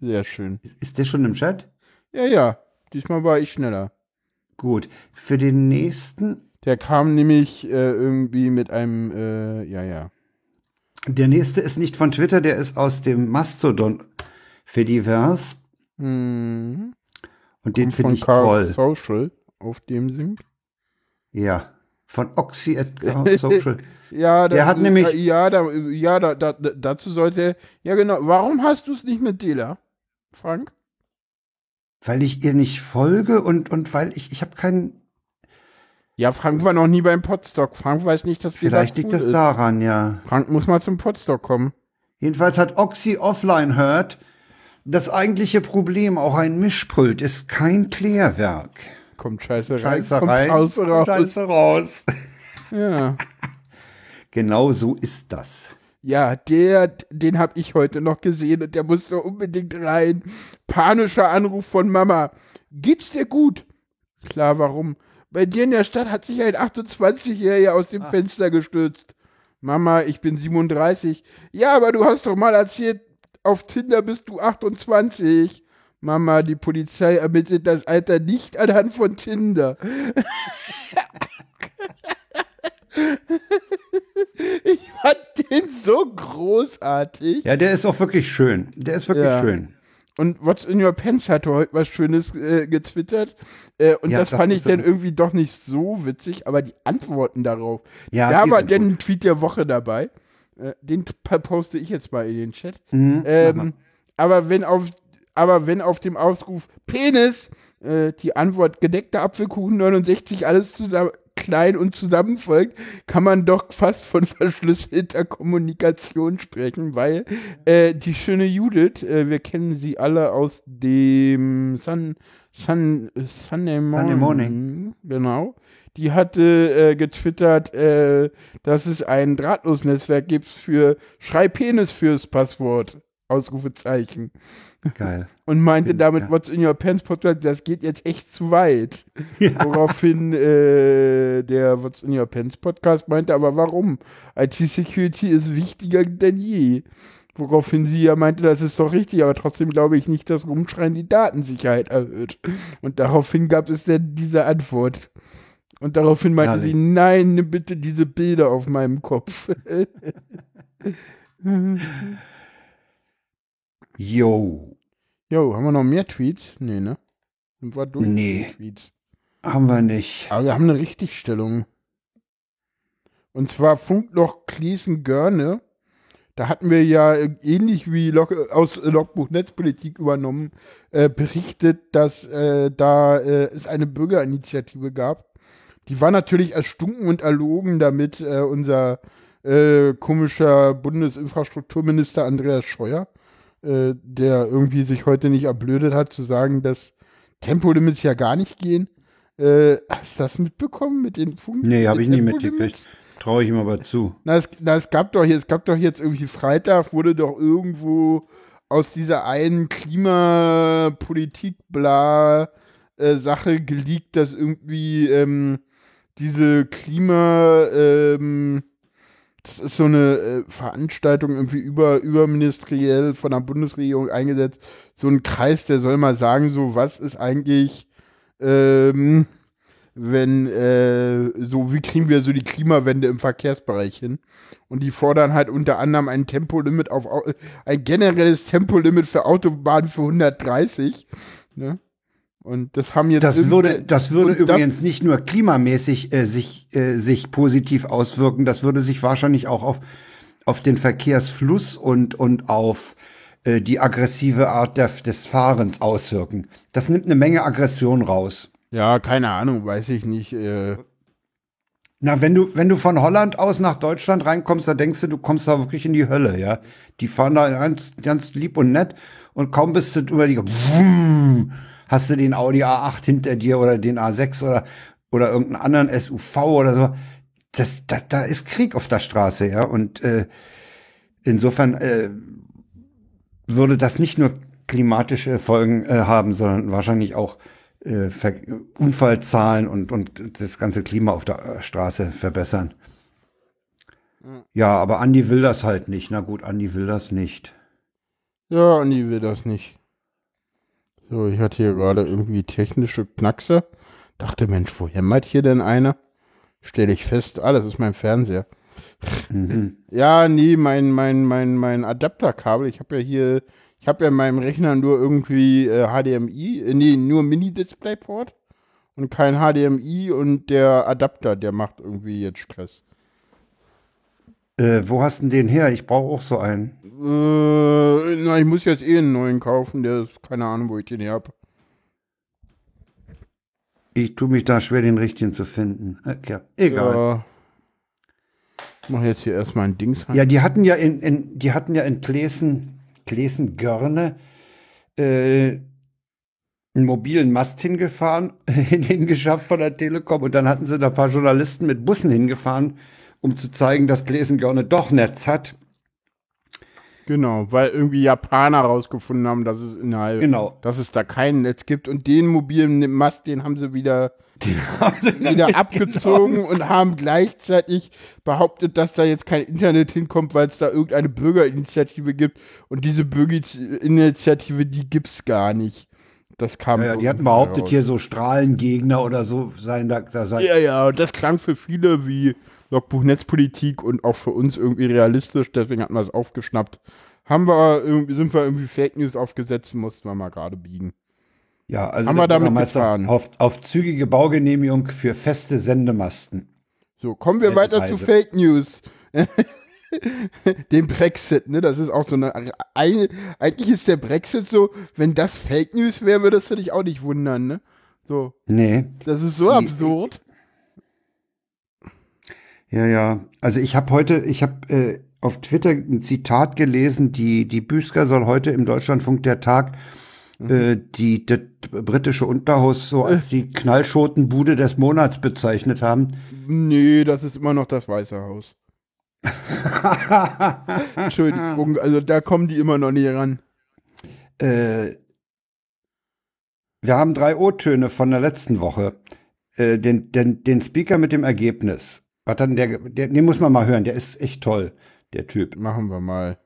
Sehr schön. Ist der schon im Chat? Ja, ja, diesmal war ich schneller. Gut. Für den nächsten, Der kam nämlich äh, irgendwie mit einem, äh, ja, ja. der nächste ist nicht von Twitter, der ist aus dem Mastodon Fediverse Hm, und den finde von ich Carl toll. Social, auf dem sind. Ja. Von Oxy at Carl Social. Ja, Der hat nämlich- Ja, da, ja da, da, da, dazu sollte. Ja, genau. Warum hast du es nicht mit Dela, Frank? weil ich ihr nicht folge und, und weil ich, ich habe keinen, Ja, Frank war noch nie beim Podstock. Frank weiß nicht, dass Dela vielleicht liegt das ist. daran, ja. Frank muss mal zum Podstock kommen. Jedenfalls hat Oxy Offline Hurt das eigentliche Problem, auch ein Mischpult ist kein Klärwerk. Kommt Scheiße rein, Scheiße kommt rein, raus, raus. Scheiße raus. Ja. Genau so ist das. ja, der, den habe ich heute noch gesehen und der musste unbedingt rein. Panischer Anruf von Mama. Geht's dir gut? Klar, warum? Bei dir in der Stadt hat sich ein 28-Jähriger aus dem Fenster gestürzt. Mama, ich bin 37. Ja, aber du hast doch mal erzählt, auf Tinder bist du 28. Mama, die Polizei ermittelt das Alter nicht anhand von Tinder. ich fand den so großartig. Ja, der ist auch wirklich schön. Der ist wirklich Ja. schön. Und What's in Your Pants hatte heute was Schönes äh, getwittert. Äh, und Ja, das das fand ich dann irgendwie doch nicht so witzig, aber die Antworten darauf. Ja, da war dann ein Tweet der Woche dabei. Äh, den poste ich jetzt mal in den Chat. Mhm, Ähm, aber wenn auf aber wenn auf dem Ausruf Penis äh, die Antwort gedeckter Apfelkuchen 69 alles zusammen klein und zusammen folgt, kann man doch fast von verschlüsselter Kommunikation sprechen, weil äh, die schöne Judith, äh, wir kennen sie alle aus dem Sun, Sun, Sunday Morning, Sunday Morning. genau, die hatte äh, getwittert, äh, dass es ein Drahtlosnetzwerk gibt für Schrei Penis fürs Passwort. Ausrufezeichen. Geil. Und meinte damit, ja. What's in your pants Podcast, das geht jetzt echt zu weit. Woraufhin äh, der What's in your pants Podcast meinte, aber warum? IT-Security ist wichtiger denn je. Woraufhin sie ja meinte, das ist doch richtig, aber trotzdem glaube ich nicht, dass Rumschreien die Datensicherheit erhöht. Und daraufhin gab es dann diese Antwort. Und daraufhin meinte Herrlich. sie, nein, nimm bitte diese Bilder auf meinem Kopf. Jo. Jo, haben wir noch mehr Tweets? Nee, ne? Sind wir durch Nee. Tweets? Haben wir nicht. Aber wir haben eine Richtigstellung. Und zwar Funkloch Kliesen-Görne. Da hatten wir ja äh, ähnlich wie Log aus äh, Logbuch Netzpolitik übernommen, äh, berichtet, dass äh, da äh, es eine Bürgerinitiative gab. Die war natürlich erstunken und erlogen, damit äh, unser äh, komischer Bundesinfrastrukturminister Andreas Scheuer, äh, der irgendwie sich heute nicht erblödet hat, zu sagen, dass Tempolimits ja gar nicht gehen. Äh, hast du das mitbekommen mit den Funk? Nee, hab den ich nie Tempolimits? mitgekriegt. Traue ich ihm aber zu. Na, es, na, es gab doch jetzt, es gab doch jetzt irgendwie Freitag, wurde doch irgendwo aus dieser einen Klimapolitik bla äh, Sache geleakt, dass irgendwie ähm, diese Klima ähm, das ist so eine äh, Veranstaltung irgendwie über, überministeriell von der Bundesregierung eingesetzt. So ein Kreis, der soll mal sagen, so was ist eigentlich, ähm, wenn, äh, so wie kriegen wir so die Klimawende im Verkehrsbereich hin? Und die fordern halt unter anderem ein Tempolimit auf, ein generelles Tempolimit für Autobahnen für 130. Ne? Und das haben jetzt. Das würde, das würde übrigens das, nicht nur klimamäßig äh, sich, äh, sich positiv auswirken, das würde sich wahrscheinlich auch auf, auf den Verkehrsfluss und, und auf äh, die aggressive Art der, des Fahrens auswirken. Das nimmt eine Menge Aggression raus. Ja, keine Ahnung, weiß ich nicht. Äh. Na, wenn du, wenn du von Holland aus nach Deutschland reinkommst, da denkst du, du kommst da wirklich in die Hölle, ja. Die fahren da ganz, ganz lieb und nett und kaum bist du über die. Wumm, hast du den Audi A8 hinter dir oder den A6 oder, oder irgendeinen anderen SUV oder so. Das, das, da ist Krieg auf der Straße, ja. Und äh, insofern äh, würde das nicht nur klimatische Folgen äh, haben, sondern wahrscheinlich auch äh, Unfallzahlen und, und das ganze Klima auf der äh, Straße verbessern. Ja, aber Andi will das halt nicht. Na gut, Andi will das nicht. Ja, Andi will das nicht. So, ich hatte hier gerade irgendwie technische Knackse. Dachte, Mensch, wo hämmert hier denn einer? Stelle ich fest, ah, das ist mein Fernseher. Mhm. ja, nee, mein, mein, mein, mein Adapterkabel. Ich habe ja hier, ich habe ja in meinem Rechner nur irgendwie äh, HDMI, äh, nee, nur Mini-Displayport und kein HDMI und der Adapter, der macht irgendwie jetzt Stress. Äh, wo hast du den her? Ich brauche auch so einen. Äh, na, ich muss jetzt eh einen neuen kaufen. Der ist keine Ahnung, wo ich den her habe. Ich tue mich da schwer, den richtigen zu finden. Äh, ja, egal. Ja. Ich mache jetzt hier erstmal ein Dings Ja, die hatten ja in, in die hatten ja in Klesen, Klesen Görne äh, einen mobilen Mast hingefahren, hingeschafft von der Telekom und dann hatten sie da ein paar Journalisten mit Bussen hingefahren um zu zeigen, dass Gläsen gerne doch Netz hat. Genau, weil irgendwie Japaner rausgefunden haben, dass es innerhalb, genau. dass es da kein Netz gibt und den mobilen Mast, den haben sie wieder, haben sie wieder abgezogen genommen. und haben gleichzeitig behauptet, dass da jetzt kein Internet hinkommt, weil es da irgendeine Bürgerinitiative gibt und diese Bürgerinitiative, die gibt's gar nicht. Das kam. Ja, ja die hatten behauptet, raus. hier so Strahlengegner oder so seien da. da sein. Ja, ja, und das klang für viele wie Logbuch Netzpolitik und auch für uns irgendwie realistisch, deswegen hatten wir es aufgeschnappt. Haben wir irgendwie, sind wir irgendwie Fake News aufgesetzt, mussten wir mal gerade biegen. Ja, also haben wir damit gefahren. Auf, auf zügige Baugenehmigung für feste Sendemasten. So, kommen wir weiter zu Fake News. Den Brexit, ne? Das ist auch so eine, eine. Eigentlich ist der Brexit so, wenn das Fake News wäre, würdest du dich auch nicht wundern, ne? So. Nee. Das ist so Die, absurd. Ja, ja. Also ich habe heute, ich habe äh, auf Twitter ein Zitat gelesen, die, die Büsker soll heute im Deutschlandfunk der Tag mhm. äh, die das britische Unterhaus so als die Knallschotenbude des Monats bezeichnet haben. Nee, das ist immer noch das Weiße Haus. Entschuldigung, also da kommen die immer noch nie ran. Äh, wir haben drei O-Töne von der letzten Woche. Äh, den, den, den Speaker mit dem Ergebnis. Was dann der, der, den muss man mal hören, der ist echt toll, der Typ. Machen wir mal.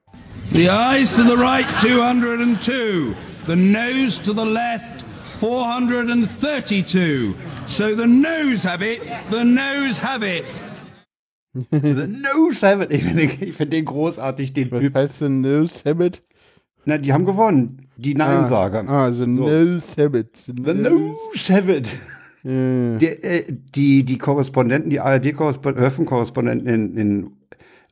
The eyes to the right 202, the nose to the left 432. So the nose have it, the nose have it. the nose have it. Ich finde find den großartig, den Was Typ. Was heißt denn nose have it? Na, die haben gewonnen, die Neinsager. Ah, ah the so. nose have it. The, the nose. nose have it. Die, äh, die, die Korrespondenten, die ARD-Korrespondenten in, in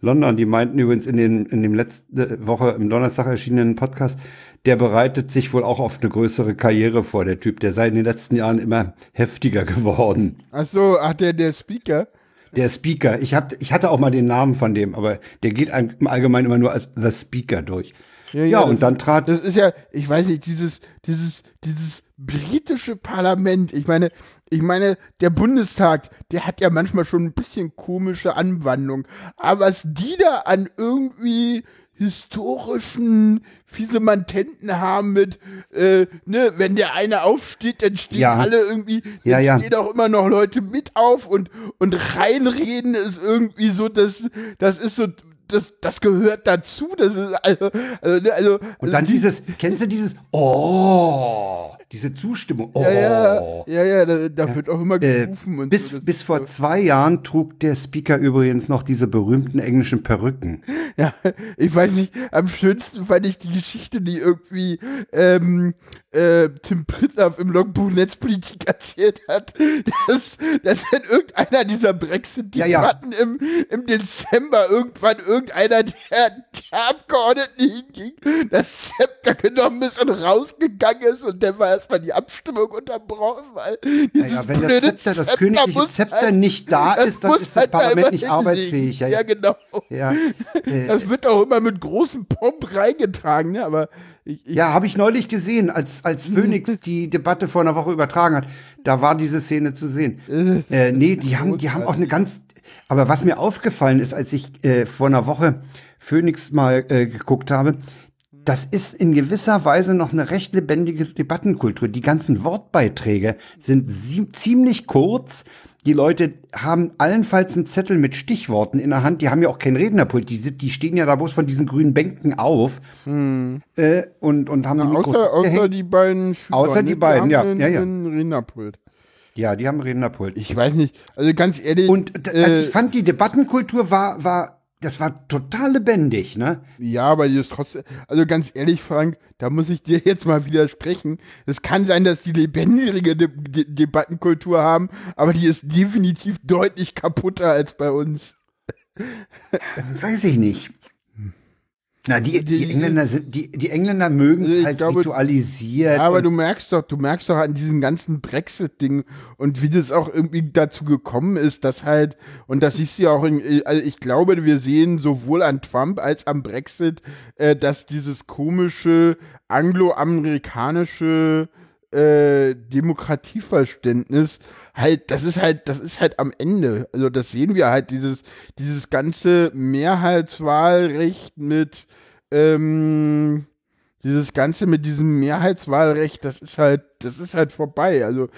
London, die meinten übrigens in, den, in dem letzten Woche im Donnerstag erschienenen Podcast, der bereitet sich wohl auch auf eine größere Karriere vor, der Typ. Der sei in den letzten Jahren immer heftiger geworden. Ach so, hat der der Speaker? Der Speaker. Ich, hab, ich hatte auch mal den Namen von dem, aber der geht im Allgemeinen immer nur als The Speaker durch. Ja, ja, ja und dann trat. Das ist ja, ich weiß nicht, dieses, dieses, dieses britische Parlament, ich meine, ich meine, der Bundestag, der hat ja manchmal schon ein bisschen komische Anwandlung. Aber was die da an irgendwie historischen Fiesemantenten haben mit, äh, ne, wenn der eine aufsteht, dann stehen Ja. alle irgendwie, dann Ja, ja. stehen auch immer noch Leute mit auf und, und reinreden ist irgendwie so, das, das ist so, das, das gehört dazu, das ist also, also, ne, also, Und also dann die- dieses, kennst du dieses Oh, diese Zustimmung. Oh. ja, ja, ja, ja, da, da wird auch immer Äh, gerufen und bis, so. Bis vor so- zwei Jahren trug der Speaker übrigens noch diese berühmten englischen Perücken. Ja, ich weiß nicht, am schönsten fand ich die Geschichte, die irgendwie ähm, äh, Tim Pritloff im Logbuch Netzpolitik erzählt hat, dass, dass wenn irgendeiner dieser Brexit-Debatten im, im Dezember irgendwann irgendeiner der, der Abgeordneten hinging, das Zepter genommen ist und rausgegangen ist und dann war erstmal die Abstimmung unterbrochen, weil Naja, wenn der Zepter, das Zepter königliche Zepter halt- nicht da ist, dann ist das halt Parlament nicht arbeitsfähig. Ja, Ja, genau. ja. Äh, Das wird auch immer mit großem Pomp reingetragen, ne? Aber ich, ich Ja, habe ich neulich gesehen, als, als Phoenix die Debatte vor einer Woche übertragen hat. Da war diese Szene zu sehen. Äh, nee, die haben, die haben auch eine ganz. Aber was mir aufgefallen ist, als ich äh, vor einer Woche Phoenix mal äh, geguckt habe, das ist in gewisser Weise noch eine recht lebendige Debattenkultur. Die ganzen Wortbeiträge sind ziemlich kurz. Die Leute haben allenfalls einen Zettel mit Stichworten in der Hand. Die haben ja auch kein Rednerpult. Die, die stehen ja da bloß von diesen grünen Bänken auf äh, und, und haben ein Mikro außer, außer die beiden Schüler, Außer die beiden, haben ja, einen, ja, ja. Rednerpult. Ja, die haben Rednerpult. Ich weiß nicht, also ganz ehrlich, Und d- äh, ich fand, die Debattenkultur war, war, das war total lebendig, ne? ja, aber die ist trotzdem, also ganz ehrlich, Frank, da muss ich dir jetzt mal widersprechen. Es kann sein, dass die lebendige De De Debattenkultur haben, aber die ist definitiv deutlich kaputter als bei uns. Weiß ich nicht. Na, die, die Die- Engländer sind, die, die Engländer mögen es halt glaube- ritualisiert. Ja, aber du merkst doch, du merkst doch an diesem ganzen Brexit-Ding und wie das auch irgendwie dazu gekommen ist, dass halt, und das siehst du ja auch in, also ich glaube, wir sehen sowohl an Trump als am Brexit, äh, dass dieses komische angloamerikanische äh, Demokratieverständnis halt, das ist halt, das ist halt am Ende. Also das sehen wir halt, dieses, dieses ganze Mehrheitswahlrecht mit ähm, dieses Ganze mit diesem Mehrheitswahlrecht, das ist halt, das ist halt vorbei. Also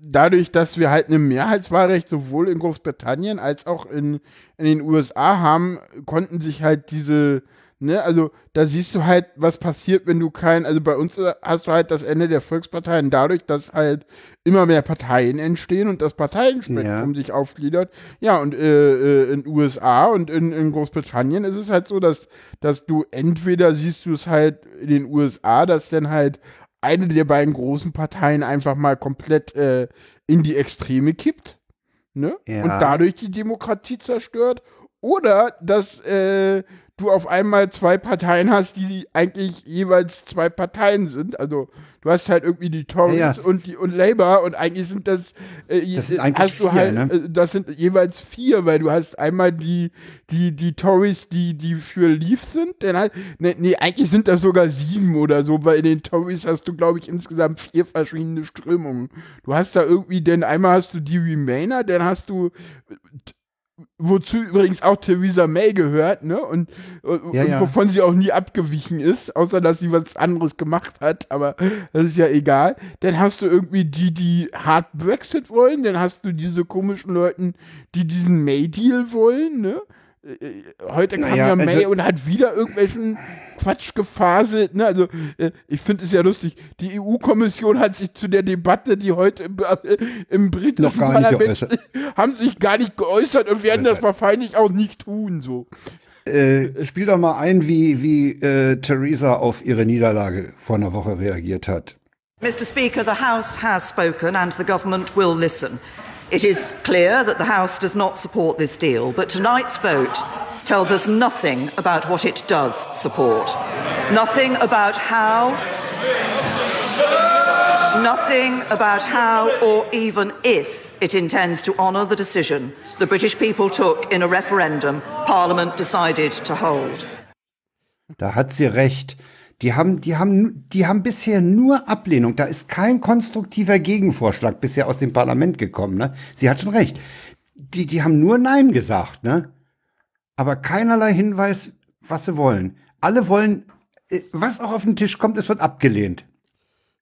dadurch, dass wir halt ein Mehrheitswahlrecht sowohl in Großbritannien als auch in, in den USA haben, konnten sich halt diese, ne, also da siehst du halt, was passiert, wenn du kein, also bei uns äh, hast du halt das Ende der Volksparteien dadurch, dass halt immer mehr Parteien entstehen und das Parteienspektrum Ja. sich aufgliedert. Ja, und äh, äh, in USA und in, in Großbritannien ist es halt so, dass, dass du entweder siehst du es halt in den USA, dass dann halt eine der beiden großen Parteien einfach mal komplett äh, in die Extreme kippt, ne? Ja. Und dadurch die Demokratie zerstört. Oder dass äh, du auf einmal zwei Parteien hast, die eigentlich jeweils zwei Parteien sind. Also du hast halt irgendwie die Tories Ja, ja. und die und Labour und eigentlich sind das, äh, Das sind äh, eigentlich hast du vier, halt, ne? äh, das sind jeweils vier, weil du hast einmal die, die, die Tories, die, die für Leave sind, dann halt, ne, nee, eigentlich sind das sogar sieben oder so, weil in den Tories hast du, glaube ich, insgesamt vier verschiedene Strömungen. Du hast da irgendwie, denn einmal hast du die Remainer, dann hast du wozu übrigens auch Theresa May gehört, ne? Und, und, Ja, und ja. wovon sie auch nie abgewichen ist, außer dass sie was anderes gemacht hat, aber das ist ja egal. Dann hast du irgendwie die, die hart Brexit wollen, dann hast du diese komischen Leuten, die diesen May-Deal wollen, ne? Äh, Heute kam Naja, ja May also- und hat wieder irgendwelchen Quatsch gefaselt. Ne? Also äh, ich finde es ja lustig. Die EU-Kommission hat sich zu der Debatte, die heute im, äh, im britischen Noch gar nicht Parlament geäußert. haben sich gar nicht geäußert und werden das wahrscheinlich auch nicht tun. So. Äh, spiel doch mal ein, wie, wie äh, Theresa auf ihre Niederlage vor einer Woche reagiert hat. Mr. Speaker, the House has spoken and the government will listen. It is clear that the House does not support this deal, but tonight's vote tells us nothing about what it does support. Nothing about how. Nothing about how or even if it intends to honour the decision the British people took in a referendum Parliament decided to hold. Da hat sie recht. Die haben, die haben, die haben bisher nur Ablehnung. Da ist kein konstruktiver Gegenvorschlag bisher aus dem Parlament gekommen. Ne? Sie hat schon recht. Die, die haben nur Nein gesagt, ne? Aber keinerlei Hinweis, was sie wollen. Alle wollen, äh, was auch auf den Tisch kommt, es wird abgelehnt.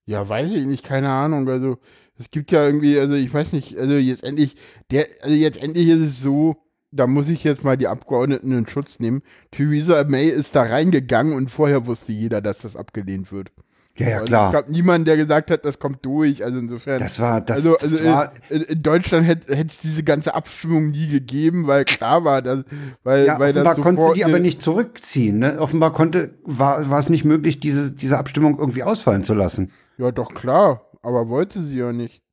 Ja, weiß ich nicht, keine Ahnung. Also, es gibt ja irgendwie, also ich weiß nicht, also jetzt endlich, der, also jetzt endlich ist es so, da muss ich jetzt mal die Abgeordneten in Schutz nehmen. Theresa May ist da reingegangen und vorher wusste jeder, dass das abgelehnt wird. Ja, ja, Also klar. Es gab niemanden, der gesagt hat, das kommt durch. Also insofern. Das war, das, also, das also war, in, in Deutschland hätte es diese ganze Abstimmung nie gegeben, weil klar war, dass, weil, ja, weil offenbar das konnte die aber nicht zurückziehen. Ne? Offenbar konnte, war, war es nicht möglich, diese, diese Abstimmung irgendwie ausfallen zu lassen. Ja, doch klar, aber wollte sie ja nicht.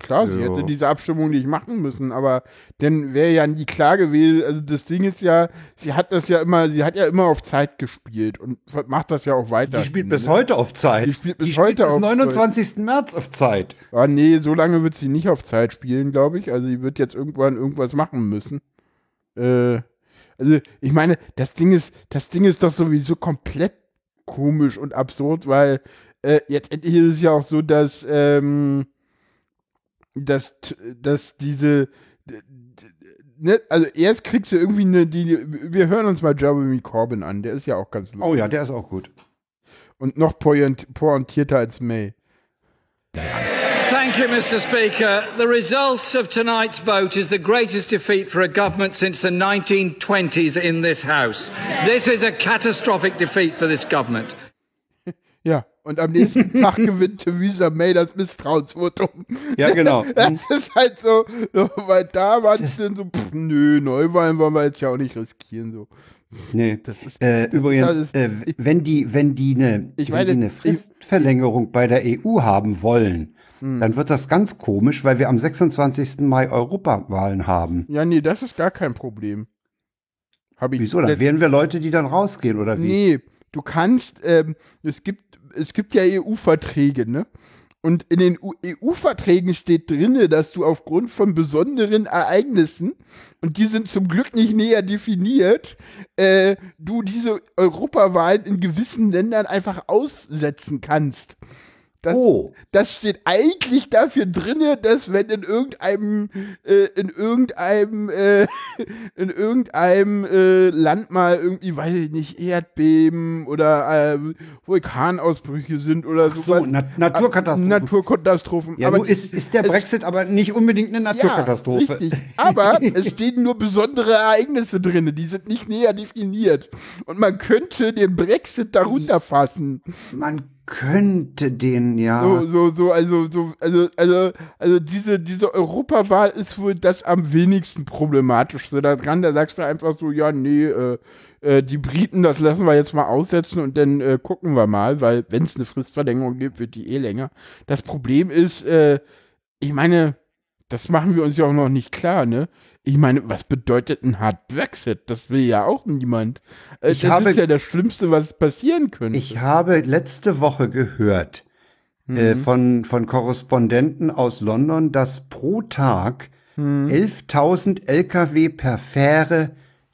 Klar, sie Ja. hätte diese Abstimmung nicht machen müssen, aber dann wäre ja nie klar gewesen. Also das Ding ist ja, sie hat das ja immer, sie hat ja immer auf Zeit gespielt und macht das ja auch weiter. Die spielt bis heute auf Zeit. Die spielt bis Die heute bis auf 29. März auf Zeit. Ah, nee, so lange wird sie nicht auf Zeit spielen, glaube ich. Also sie wird jetzt irgendwann irgendwas machen müssen. Äh, also ich meine, das Ding ist, das Ding ist doch sowieso komplett komisch und absurd, weil äh, jetzt endlich ist es ja auch so, dass ähm, dass, dass diese ne, also erst kriegst du irgendwie eine, die, wir hören uns mal Jeremy Corbyn an, der ist ja auch ganz lustig. Oh ja, der ist auch gut. Und noch point- pointierter als May. Thank you, Mr. Speaker. The result of tonight's vote is the greatest defeat for a government since the 1920s in this House. This is a catastrophic defeat for this government. Ja, und am nächsten Tag gewinnt Theresa May das Misstrauensvotum. Ja, genau. Das ist halt so, so weil da war es dann so, pff, nö, Neuwahlen wollen wir jetzt ja auch nicht riskieren. So. Nee. ist- äh, übrigens, das ist- äh, wenn die, wenn die eine, wenn die eine Fristverlängerung bei der EU haben wollen, Hm. dann wird das ganz komisch, weil wir am 26. Mai Europawahlen haben. Ja, nee, das ist gar kein Problem. Hab ich Wieso? Dann wären wir Leute, die dann rausgehen, oder wie? Nee, du kannst, ähm, es gibt, es gibt ja EU-Verträge, ne? Und in den EU-Verträgen steht drinne, dass du aufgrund von besonderen Ereignissen, und die sind zum Glück nicht näher definiert, äh, du diese Europawahlen in gewissen Ländern einfach aussetzen kannst. Das, Oh. das steht eigentlich dafür drinne, dass wenn in irgendeinem äh, in irgendeinem äh, in irgendeinem äh, Land mal irgendwie weiß ich nicht Erdbeben oder äh, Vulkanausbrüche sind oder Ach so, sowas. Na Naturkatastrophen. Naturkatastrophen. Ja, aber nun ist, ist der es- Brexit aber nicht unbedingt eine Naturkatastrophe. Ja, richtig. Aber es stehen nur besondere Ereignisse drin, die sind nicht näher definiert. Und man könnte den Brexit darunter fassen. Man könnte den, ja. So, so, so, also, so, also, also, also diese, diese Europawahl ist wohl das am wenigsten problematischste daran. Da sagst du einfach so, ja, nee, äh, äh, die Briten, das lassen wir jetzt mal aussetzen und dann äh, gucken wir mal, weil wenn es eine Fristverlängerung gibt, wird die eh länger. Das Problem ist, äh, ich meine, das machen wir uns ja auch noch nicht klar, ne? Ich meine, was bedeutet ein Hard Brexit? Das will ja auch niemand. Äh, Ich das habe- ist ja das Schlimmste, was passieren könnte. Ich habe letzte Woche gehört äh, von, von Korrespondenten aus London, dass pro Tag 11.000 Lkw per Fähre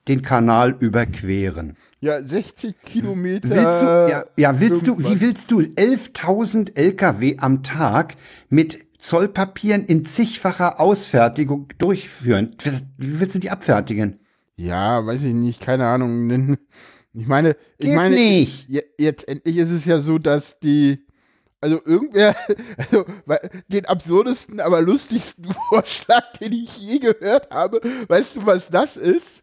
den Kanal überqueren. ja, 60 Kilometer. Willst du, ja, ja, willst du, irgendwas. wie willst du 11.000 Lkw am Tag mit Zollpapieren in zigfacher Ausfertigung durchführen? Wie willst du die abfertigen? Ja, weiß ich nicht, keine Ahnung. Ich meine, ich Geht meine, nicht. je- jetzt endlich ist es ja so, dass die, also irgendwer, also den absurdesten, aber lustigsten Vorschlag, den ich je gehört habe, weißt du, was das ist?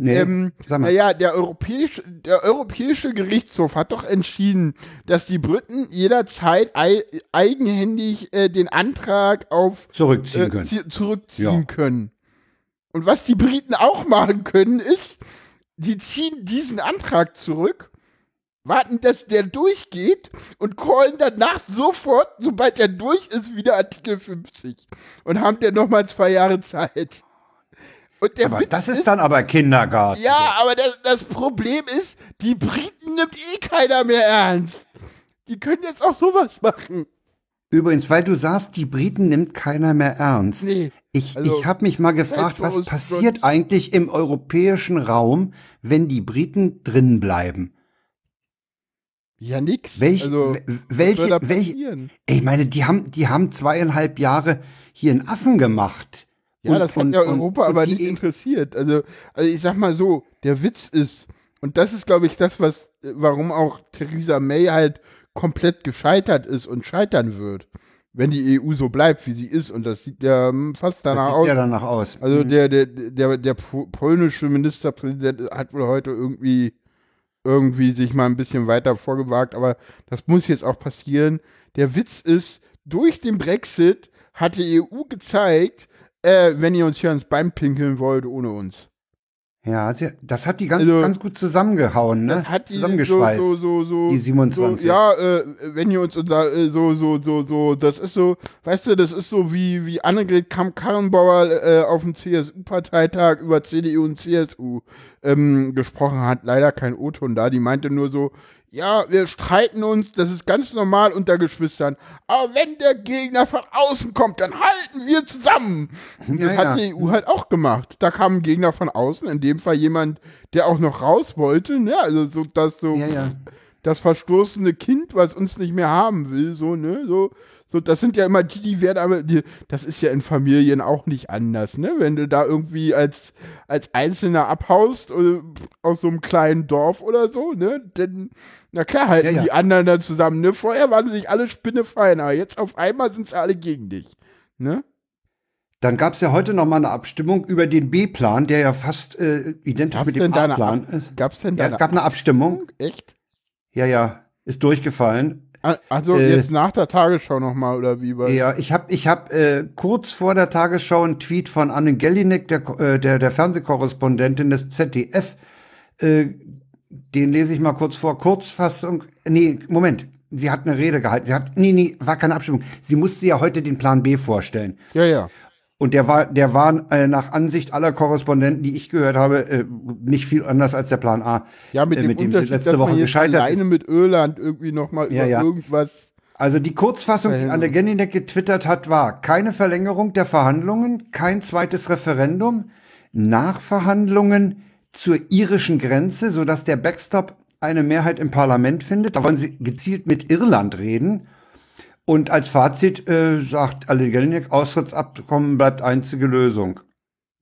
Nee, Ähm, naja, der europäische, der europäische Gerichtshof hat doch entschieden, dass die Briten jederzeit ei eigenhändig äh, den Antrag auf Zurückziehen äh, können. zi- zurückziehen Ja. können. Und was die Briten auch machen können, ist, die ziehen diesen Antrag zurück, warten, dass der durchgeht und callen danach sofort, sobald der durch ist, wieder Artikel 50 und haben dann nochmal zwei Jahre Zeit. Und der Aber Witz das ist dann aber Kindergarten. ja, aber das, das Problem ist, die Briten nimmt eh keiner mehr ernst. Die können jetzt auch sowas machen. Übrigens, weil du sagst, die Briten nimmt keiner mehr ernst. Nee. Ich, Also, ich habe mich mal gefragt, was passiert eigentlich im europäischen Raum, wenn die Briten drin bleiben? Ja, nix. Welch, also, welche, welche, ich meine, die haben, die haben zweieinhalb Jahre hier einen Affen gemacht. Ja, Und- das hat und- ja Europa und aber nicht interessiert. Also, also ich sag mal so, der Witz ist, und das ist, glaube ich, das, was, äh, warum auch Theresa May halt komplett gescheitert ist und scheitern wird, wenn die EU so bleibt, wie sie ist. Und das sieht ja hm, fast Das danach sieht aus. ja danach aus. Also Mhm. der, der, der, der po- polnische Ministerpräsident hat wohl heute irgendwie, irgendwie sich mal ein bisschen weiter vorgewagt, aber das muss jetzt auch passieren. Der Witz ist, durch den Brexit hat die EU gezeigt, äh, wenn ihr uns hier ans Bein pinkeln wollt, ohne uns. Ja, das hat die ganz, Also, ganz gut zusammengehauen, ne? Hat die Zusammengeschweißt. So, so, so, die 27. So, ja, äh, wenn ihr uns unser, äh, so, so, so, so, das ist so, weißt du, das ist so wie, wie Annegret Kamm-Karrenbauer äh, auf dem CSU-Parteitag über CDU und CSU ähm, gesprochen hat. Leider kein O-Ton da. Die meinte nur so, ja, wir streiten uns, das ist ganz normal unter Geschwistern. Aber wenn der Gegner von außen kommt, dann halten wir zusammen. Und das Ja, hat ja. die EU halt auch gemacht. Da kam ein Gegner von außen, in dem Fall jemand, der auch noch raus wollte, ne? Also so, dass so Ja, das verstoßene Kind, was uns nicht mehr haben will, so, ne? So, so, das sind ja immer die, die werden aber, die, das ist ja in Familien auch nicht anders, ne? Wenn du da irgendwie als, als Einzelner abhaust oder aus so einem kleinen Dorf oder so, ne? Denn, na klar, halten Ja, ja. die anderen da zusammen, ne? Vorher waren sie sich alle spinnefein, aber jetzt auf einmal sind sie alle gegen dich, ne? Dann gab es ja heute noch mal eine Abstimmung über den B-Plan, der ja fast äh, identisch Gab's mit dem A-Plan ist. Gab's denn da Ja, es gab eine Abstimmung. Echt? Ja, ja, ist durchgefallen. Ah, Also Äh, jetzt nach der Tagesschau nochmal, oder wie? Ja, ich habe ich hab, äh, kurz vor der Tagesschau einen Tweet von Anne Gellinek, der, äh, der, der Fernsehkorrespondentin des ZDF. Äh, den lese ich mal kurz vor. Kurzfassung. Nee, Moment. Sie hat eine Rede gehalten. Sie hat, nee, nee, war keine Abstimmung. Sie musste ja heute den Plan B vorstellen. ja, ja. Und der war, der war äh, nach Ansicht aller Korrespondenten, die ich gehört habe, äh, nicht viel anders als der Plan A. Ja, mit äh, dem Unterschied, dass man jetzt alleine mit Irland irgendwie nochmal Ja, über ja. irgendwas. Also die Kurzfassung, die. Anne Genninek getwittert hat, war keine Verlängerung der Verhandlungen, kein zweites Referendum, Nachverhandlungen zur irischen Grenze, sodass der Backstop eine Mehrheit im Parlament findet. Da wollen sie gezielt mit Irland reden. Und als Fazit äh, sagt Anne Genninek, Austrittsabkommen bleibt einzige Lösung.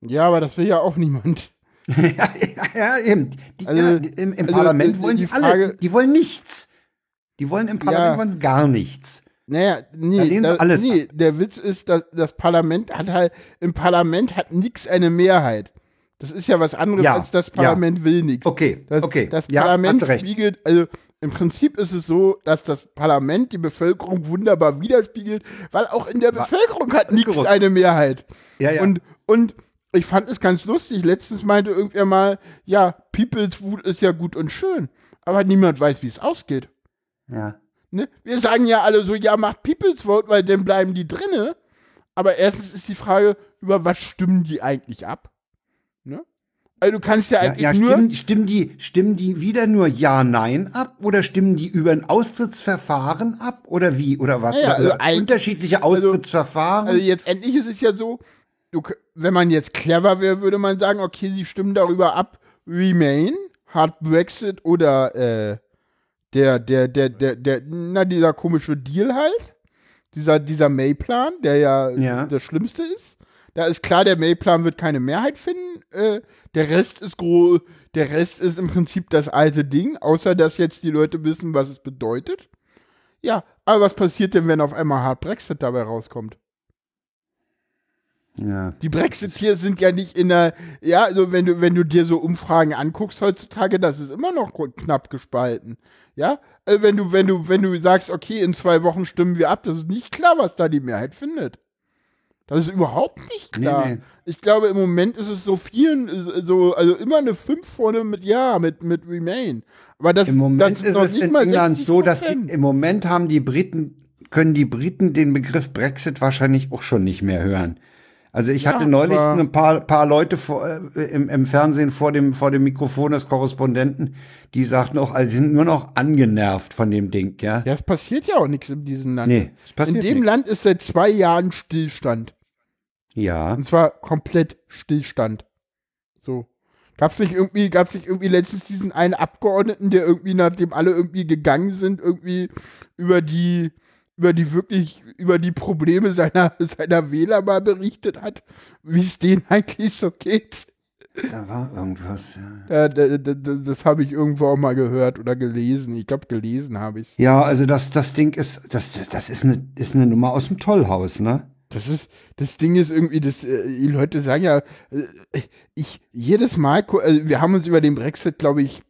Ja, aber das will ja auch niemand. ja, ja, ja, eben. Die, Also- ja, im im also, Parlament wollen die die, alle, Frage- die wollen nichts. Die wollen im Parlament Ja. wollen sie gar nichts. Naja, Da nee, da, alles nee der Witz ist, dass das Parlament hat halt, im Parlament hat nix eine Mehrheit. Das ist ja was anderes Ja, als das ja. Parlament will nichts. Okay, Das, okay. das Ja, Parlament recht. spiegelt, also im Prinzip ist es so, dass das Parlament die Bevölkerung wunderbar widerspiegelt, weil auch in der Bevölkerung hat nichts eine Mehrheit. Ja, ja. Und, und ich fand es ganz lustig. Letztens meinte irgendwer mal, ja, People's Wut ist ja gut und schön, aber niemand weiß, wie es ausgeht. Ja. Ne? Wir sagen ja alle so, ja, macht People's Vote, weil dann bleiben die drinne. Aber erstens ist die Frage, über was stimmen die eigentlich ab? Also du kannst ja Ja, eigentlich ja nur. stimmen, stimmen, die, stimmen die wieder nur Ja, Nein ab? Oder stimmen die über ein Austrittsverfahren ab? Oder wie? Oder was? Ja, ja, also oder eigentlich- unterschiedliche Austrittsverfahren? Also jetzt endlich ist es ja so, du, wenn man jetzt clever wäre, würde man sagen, okay, sie stimmen darüber ab, Remain, Hard Brexit oder äh, der, der, der, der, der, na, dieser komische Deal halt. Dieser, dieser May-Plan, der ja, Ja. das Schlimmste ist. Da ist klar, der May-Plan wird keine Mehrheit finden. Äh, der Rest ist gro der Rest ist im Prinzip das alte Ding, außer dass jetzt die Leute wissen, was es bedeutet. Ja, aber was passiert denn, wenn auf einmal Hard Brexit dabei rauskommt? ja. Die Brexiteers sind ja nicht in der, ja, also wenn du, wenn du dir so Umfragen anguckst heutzutage, das ist immer noch knapp gespalten. Ja, also wenn du, wenn du, wenn du sagst, okay, in zwei Wochen stimmen wir ab, das ist nicht klar, was da die Mehrheit findet. Das ist überhaupt nicht klar. Nee, nee. Ich glaube, im Moment ist es so vielen, so, also immer eine 5 vorne mit Ja, mit, mit Remain. Aber das, Im Moment das ist es nicht in England so, dass die, 60%. im Moment haben die Briten, können die Briten den Begriff Brexit wahrscheinlich auch schon nicht mehr hören. Also ich Ja, hatte neulich ein paar, paar Leute vor, äh, im, im Fernsehen vor dem, vor dem Mikrofon des Korrespondenten, die sagten auch, also sie sind nur noch angenervt von dem Ding, ja. Ja, es passiert ja auch nichts in diesem Land. Nee, es passiert in dem nichts. Land ist seit zwei Jahren Stillstand. Ja. Und zwar komplett Stillstand. So. Gab's nicht irgendwie, gab's nicht irgendwie letztens diesen einen Abgeordneten, der irgendwie, nachdem alle irgendwie gegangen sind, irgendwie über die, über die wirklich, über die Probleme seiner, seiner Wähler mal berichtet hat, wie es denen eigentlich so geht? Da war irgendwas, ja. Da, da, da, das habe ich irgendwo auch mal gehört oder gelesen. Ich glaube, gelesen habe ich Ja, also das, das Ding ist, das, das ist eine, ist eine Nummer aus dem Tollhaus, ne? Das ist, das Ding ist irgendwie, das, äh, die Leute sagen ja, äh, ich, jedes Mal, also wir haben uns über den Brexit, glaube ich,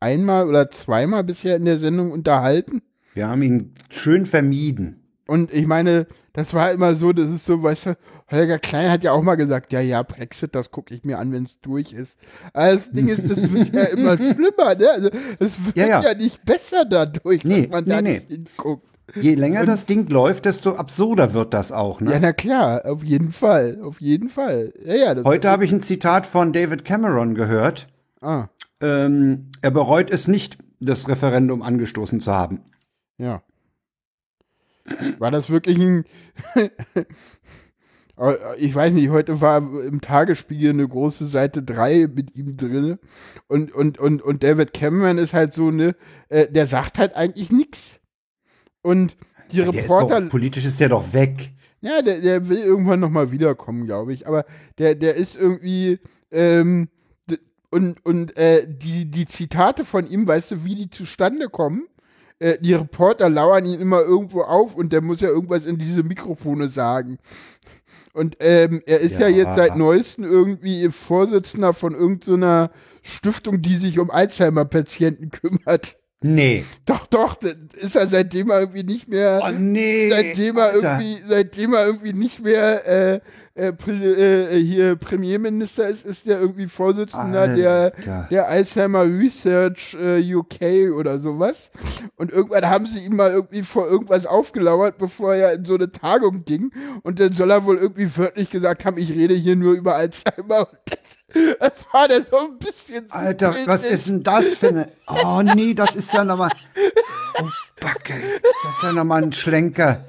einmal oder zweimal bisher in der Sendung unterhalten. Wir haben ihn schön vermieden. Und ich meine, das war immer so, das ist so, weißt du, Holger Klein hat ja auch mal gesagt, ja, ja, Brexit, das gucke ich mir an, wenn es durch ist. Aber das Ding ist, das wird ja immer schlimmer, ne? Also, es wird Ja, ja, ja. nicht besser dadurch, Nee, dass man nee, da nee. nicht hinguckt. Je länger das Ding läuft, desto absurder wird das auch, ne? Ja, na klar, auf jeden Fall, auf jeden Fall. Ja, ja, Heute habe ich ein Zitat von David Cameron gehört. Ah, Ähm, er bereut es nicht, das Referendum angestoßen zu haben. ja. War das wirklich ein. Aber ich weiß nicht, heute war im Tagesspiegel eine große Seite 3 mit ihm drin. Und, und, und, und David Cameron ist halt so, ne, äh, der sagt halt eigentlich nichts. Und die ist Reporter. doch, politisch ist der doch weg. Ja, der, der will irgendwann nochmal wiederkommen, glaube ich. Aber der, der ist irgendwie, ähm, und, und äh, die, die Zitate von ihm, weißt du, wie die zustande kommen? Äh, die Reporter lauern ihn immer irgendwo auf und der muss ja irgendwas in diese Mikrofone sagen. Und ähm, er ist ja. Ja. jetzt seit neuestem irgendwie Vorsitzender von irgendeiner Stiftung, die sich um Alzheimer-Patienten kümmert. Nee. Doch, doch, ist er seitdem er irgendwie nicht mehr Oh nee. seitdem er Alter. irgendwie, seitdem er irgendwie nicht mehr äh, äh, äh, hier Premierminister ist, ist der irgendwie Vorsitzender der, Alter. der Alzheimer Research äh, UK oder sowas. Und irgendwann haben sie ihm mal irgendwie vor irgendwas aufgelauert, bevor er in so eine Tagung ging. Und dann soll er wohl irgendwie wörtlich gesagt haben, ich rede hier nur über Alzheimer. Und das, war dann so ein bisschen. Alter, was ist denn das für eine. Oh nee, das ist ja nochmal. Oh, Backe. Das ist ja nochmal ein Schlenker.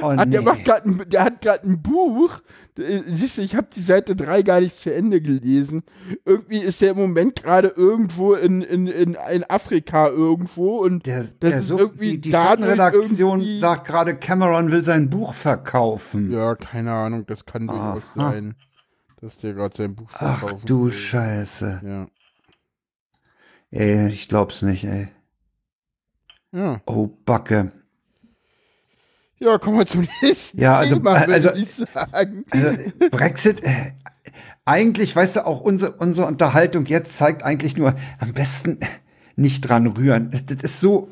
Oh Ah, nee. der, macht grad ein, der hat gerade ein Buch. Äh, Siehst du, ich habe die Seite 3 gar nicht zu Ende gelesen. Irgendwie ist der im Moment gerade irgendwo in, in, in, in Afrika irgendwo und Der, das der ist so, irgendwie die, die Redaktion sagt gerade, Cameron will sein Buch verkaufen. Ja, keine Ahnung, das kann durchaus Aha. Dass der gerade sein Buch Ach du will. Scheiße. Ja. Ey, ich glaub's nicht, ey. Ja. Oh, Backe. ja, kommen wir zum nächsten Ja, also, Thema, äh, also- würde ich sagen. Also, Brexit, äh, eigentlich, weißt du, auch unsere, unsere Unterhaltung jetzt zeigt eigentlich nur, am besten nicht dran rühren. Das, das ist so,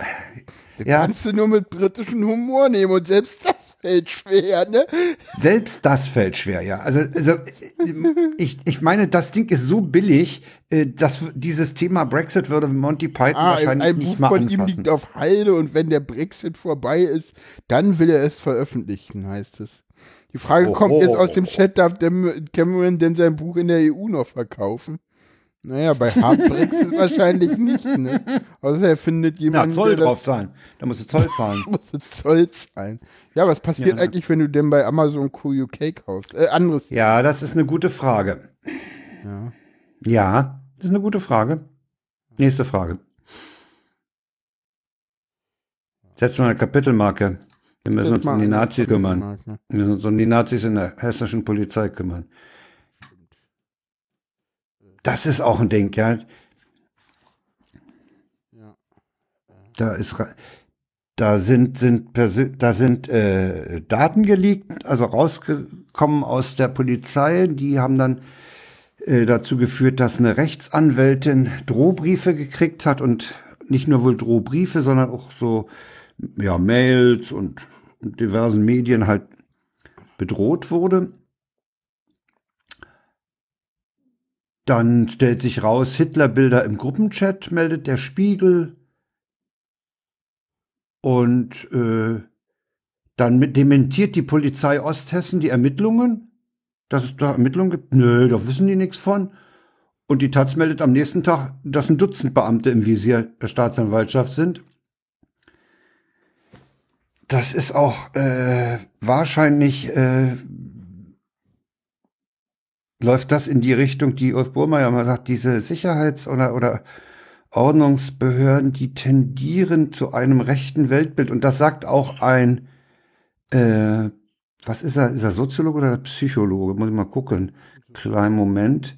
ja, Kannst du nur mit britischem Humor nehmen und selbst das fällt schwer, ne? selbst das fällt schwer, ja. Also, also ich, ich meine, das Ding ist so billig, äh, dass dieses Thema Brexit würde Monty Python Ah, ein, wahrscheinlich ein nicht Buch mal von ihm anfassen. liegt auf Halde und wenn der Brexit vorbei ist, dann will er es veröffentlichen, heißt es. Die Frage Oh, kommt oh, jetzt oh, aus dem oh. Chat, darf Cameron denn sein Buch in der EU noch verkaufen? Naja, bei Hard Brexit wahrscheinlich nicht, ne? Außer er findet Na, jemanden, Zoll der drauf zahlen. Da musst du Zoll zahlen. muss Zoll zahlen. Ja, was passiert Ja. eigentlich, wenn du denn bei Amazon QUK kaufst? Äh, anderes. Ja, das ist eine gute Frage. Ja. Ja, das ist eine gute Frage. Nächste Frage. Setzen wir eine Kapitelmarke. Wir müssen uns um die Nazis kümmern. ne? Wir müssen uns um die Nazis in der hessischen Polizei kümmern. Das ist auch ein Ding, ja. Ja. Da ist, da sind, sind, da sind äh, Daten geleakt, also rausgekommen aus der Polizei. Die haben dann äh, dazu geführt, dass eine Rechtsanwältin Drohbriefe gekriegt hat und nicht nur wohl Drohbriefe, sondern auch so ja, Mails und diversen Medien halt bedroht wurde. Dann stellt sich raus, Hitlerbilder im Gruppenchat meldet der Spiegel. Und äh, dann mit dementiert die Polizei Osthessen die Ermittlungen, dass es da Ermittlungen gibt. Nö, da wissen die nichts von. Und die Taz meldet am nächsten Tag, dass ein Dutzend Beamte im Visier der Staatsanwaltschaft sind. Das ist auch äh, wahrscheinlich äh, läuft das in die Richtung, die Ulf Burmeier mal sagt, diese Sicherheits- oder, oder Ordnungsbehörden, die tendieren zu einem rechten Weltbild. Und das sagt auch ein, äh, was ist er? Ist er Soziologe oder Psychologe? Muss ich mal gucken. Kleinen Moment.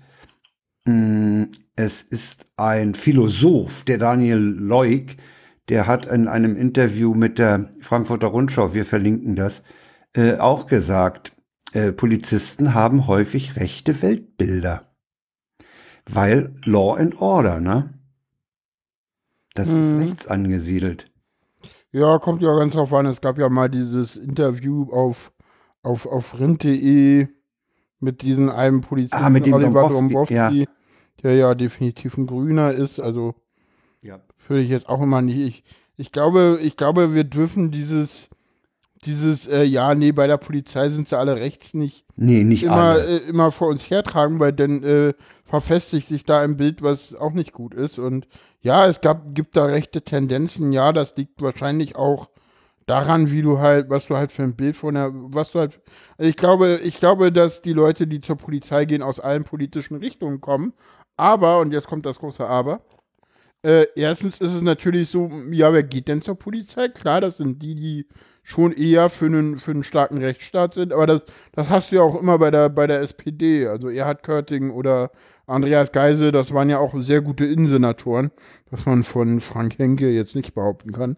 Mm, Es ist ein Philosoph, der Daniel Leuk, der hat in einem Interview mit der Frankfurter Rundschau, wir verlinken das, äh, auch gesagt, äh, Polizisten haben häufig rechte Weltbilder. Weil Law and Order, ne? Das ist Mhm. rechts angesiedelt. Ja, kommt ja ganz drauf an. Es gab ja mal dieses Interview auf, auf, auf rind.de mit diesem einen Polizisten, Ah, mit dem Oliver Dombrovski, Dombrovski, der ja definitiv ein Grüner ist. Also Ja. würde ich jetzt auch immer nicht. Ich, ich glaube, ich glaube, wir dürfen dieses, dieses, äh, ja, nee, bei der Polizei sind sie alle rechts nicht Nee, nicht immer, alle. äh, immer vor uns hertragen, weil dann äh, verfestigt sich da ein Bild, was auch nicht gut ist. Und ja, es gab, gibt da rechte Tendenzen. Ja, das liegt wahrscheinlich auch daran, wie du halt, was du halt für ein Bild von der, was du halt, also ich glaube, ich glaube, dass die Leute, die zur Polizei gehen, aus allen politischen Richtungen kommen. Aber, und jetzt kommt das große Aber, äh, erstens ist es natürlich so, ja, wer geht denn zur Polizei? Klar, das sind die, die schon eher für einen, für einen starken Rechtsstaat sind, aber das, das hast du ja auch immer bei der, bei der SPD. Also Erhard Körting oder Andreas Geisel, das waren ja auch sehr gute Innensenatoren, was man von Frank Henke jetzt nicht behaupten kann.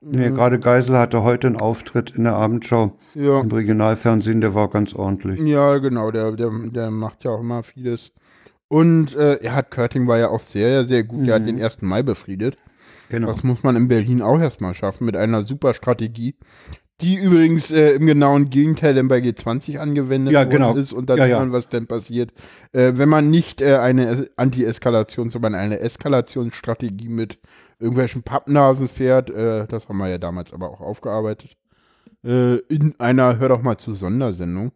Nee, gerade Geisel hatte heute einen Auftritt in der Abendschau Ja. im Regionalfernsehen, der war ganz ordentlich. Ja, genau, der, der, der macht ja auch immer vieles. Und äh, Erhard Körting war ja auch sehr, sehr gut. Der hat den 1. Mai befriedet. Genau. Das muss man in Berlin auch erstmal schaffen mit einer super Strategie, die übrigens äh, im genauen Gegenteil denn bei G20 angewendet Ja, genau. ist. Und da Ja, sieht ja. man, was denn passiert, äh, wenn man nicht äh, eine Anti-Eskalation, sondern eine Eskalationsstrategie mit irgendwelchen Pappnasen fährt. Äh, das haben wir ja damals aber auch aufgearbeitet. Äh, in einer Hör doch mal zu Sondersendung.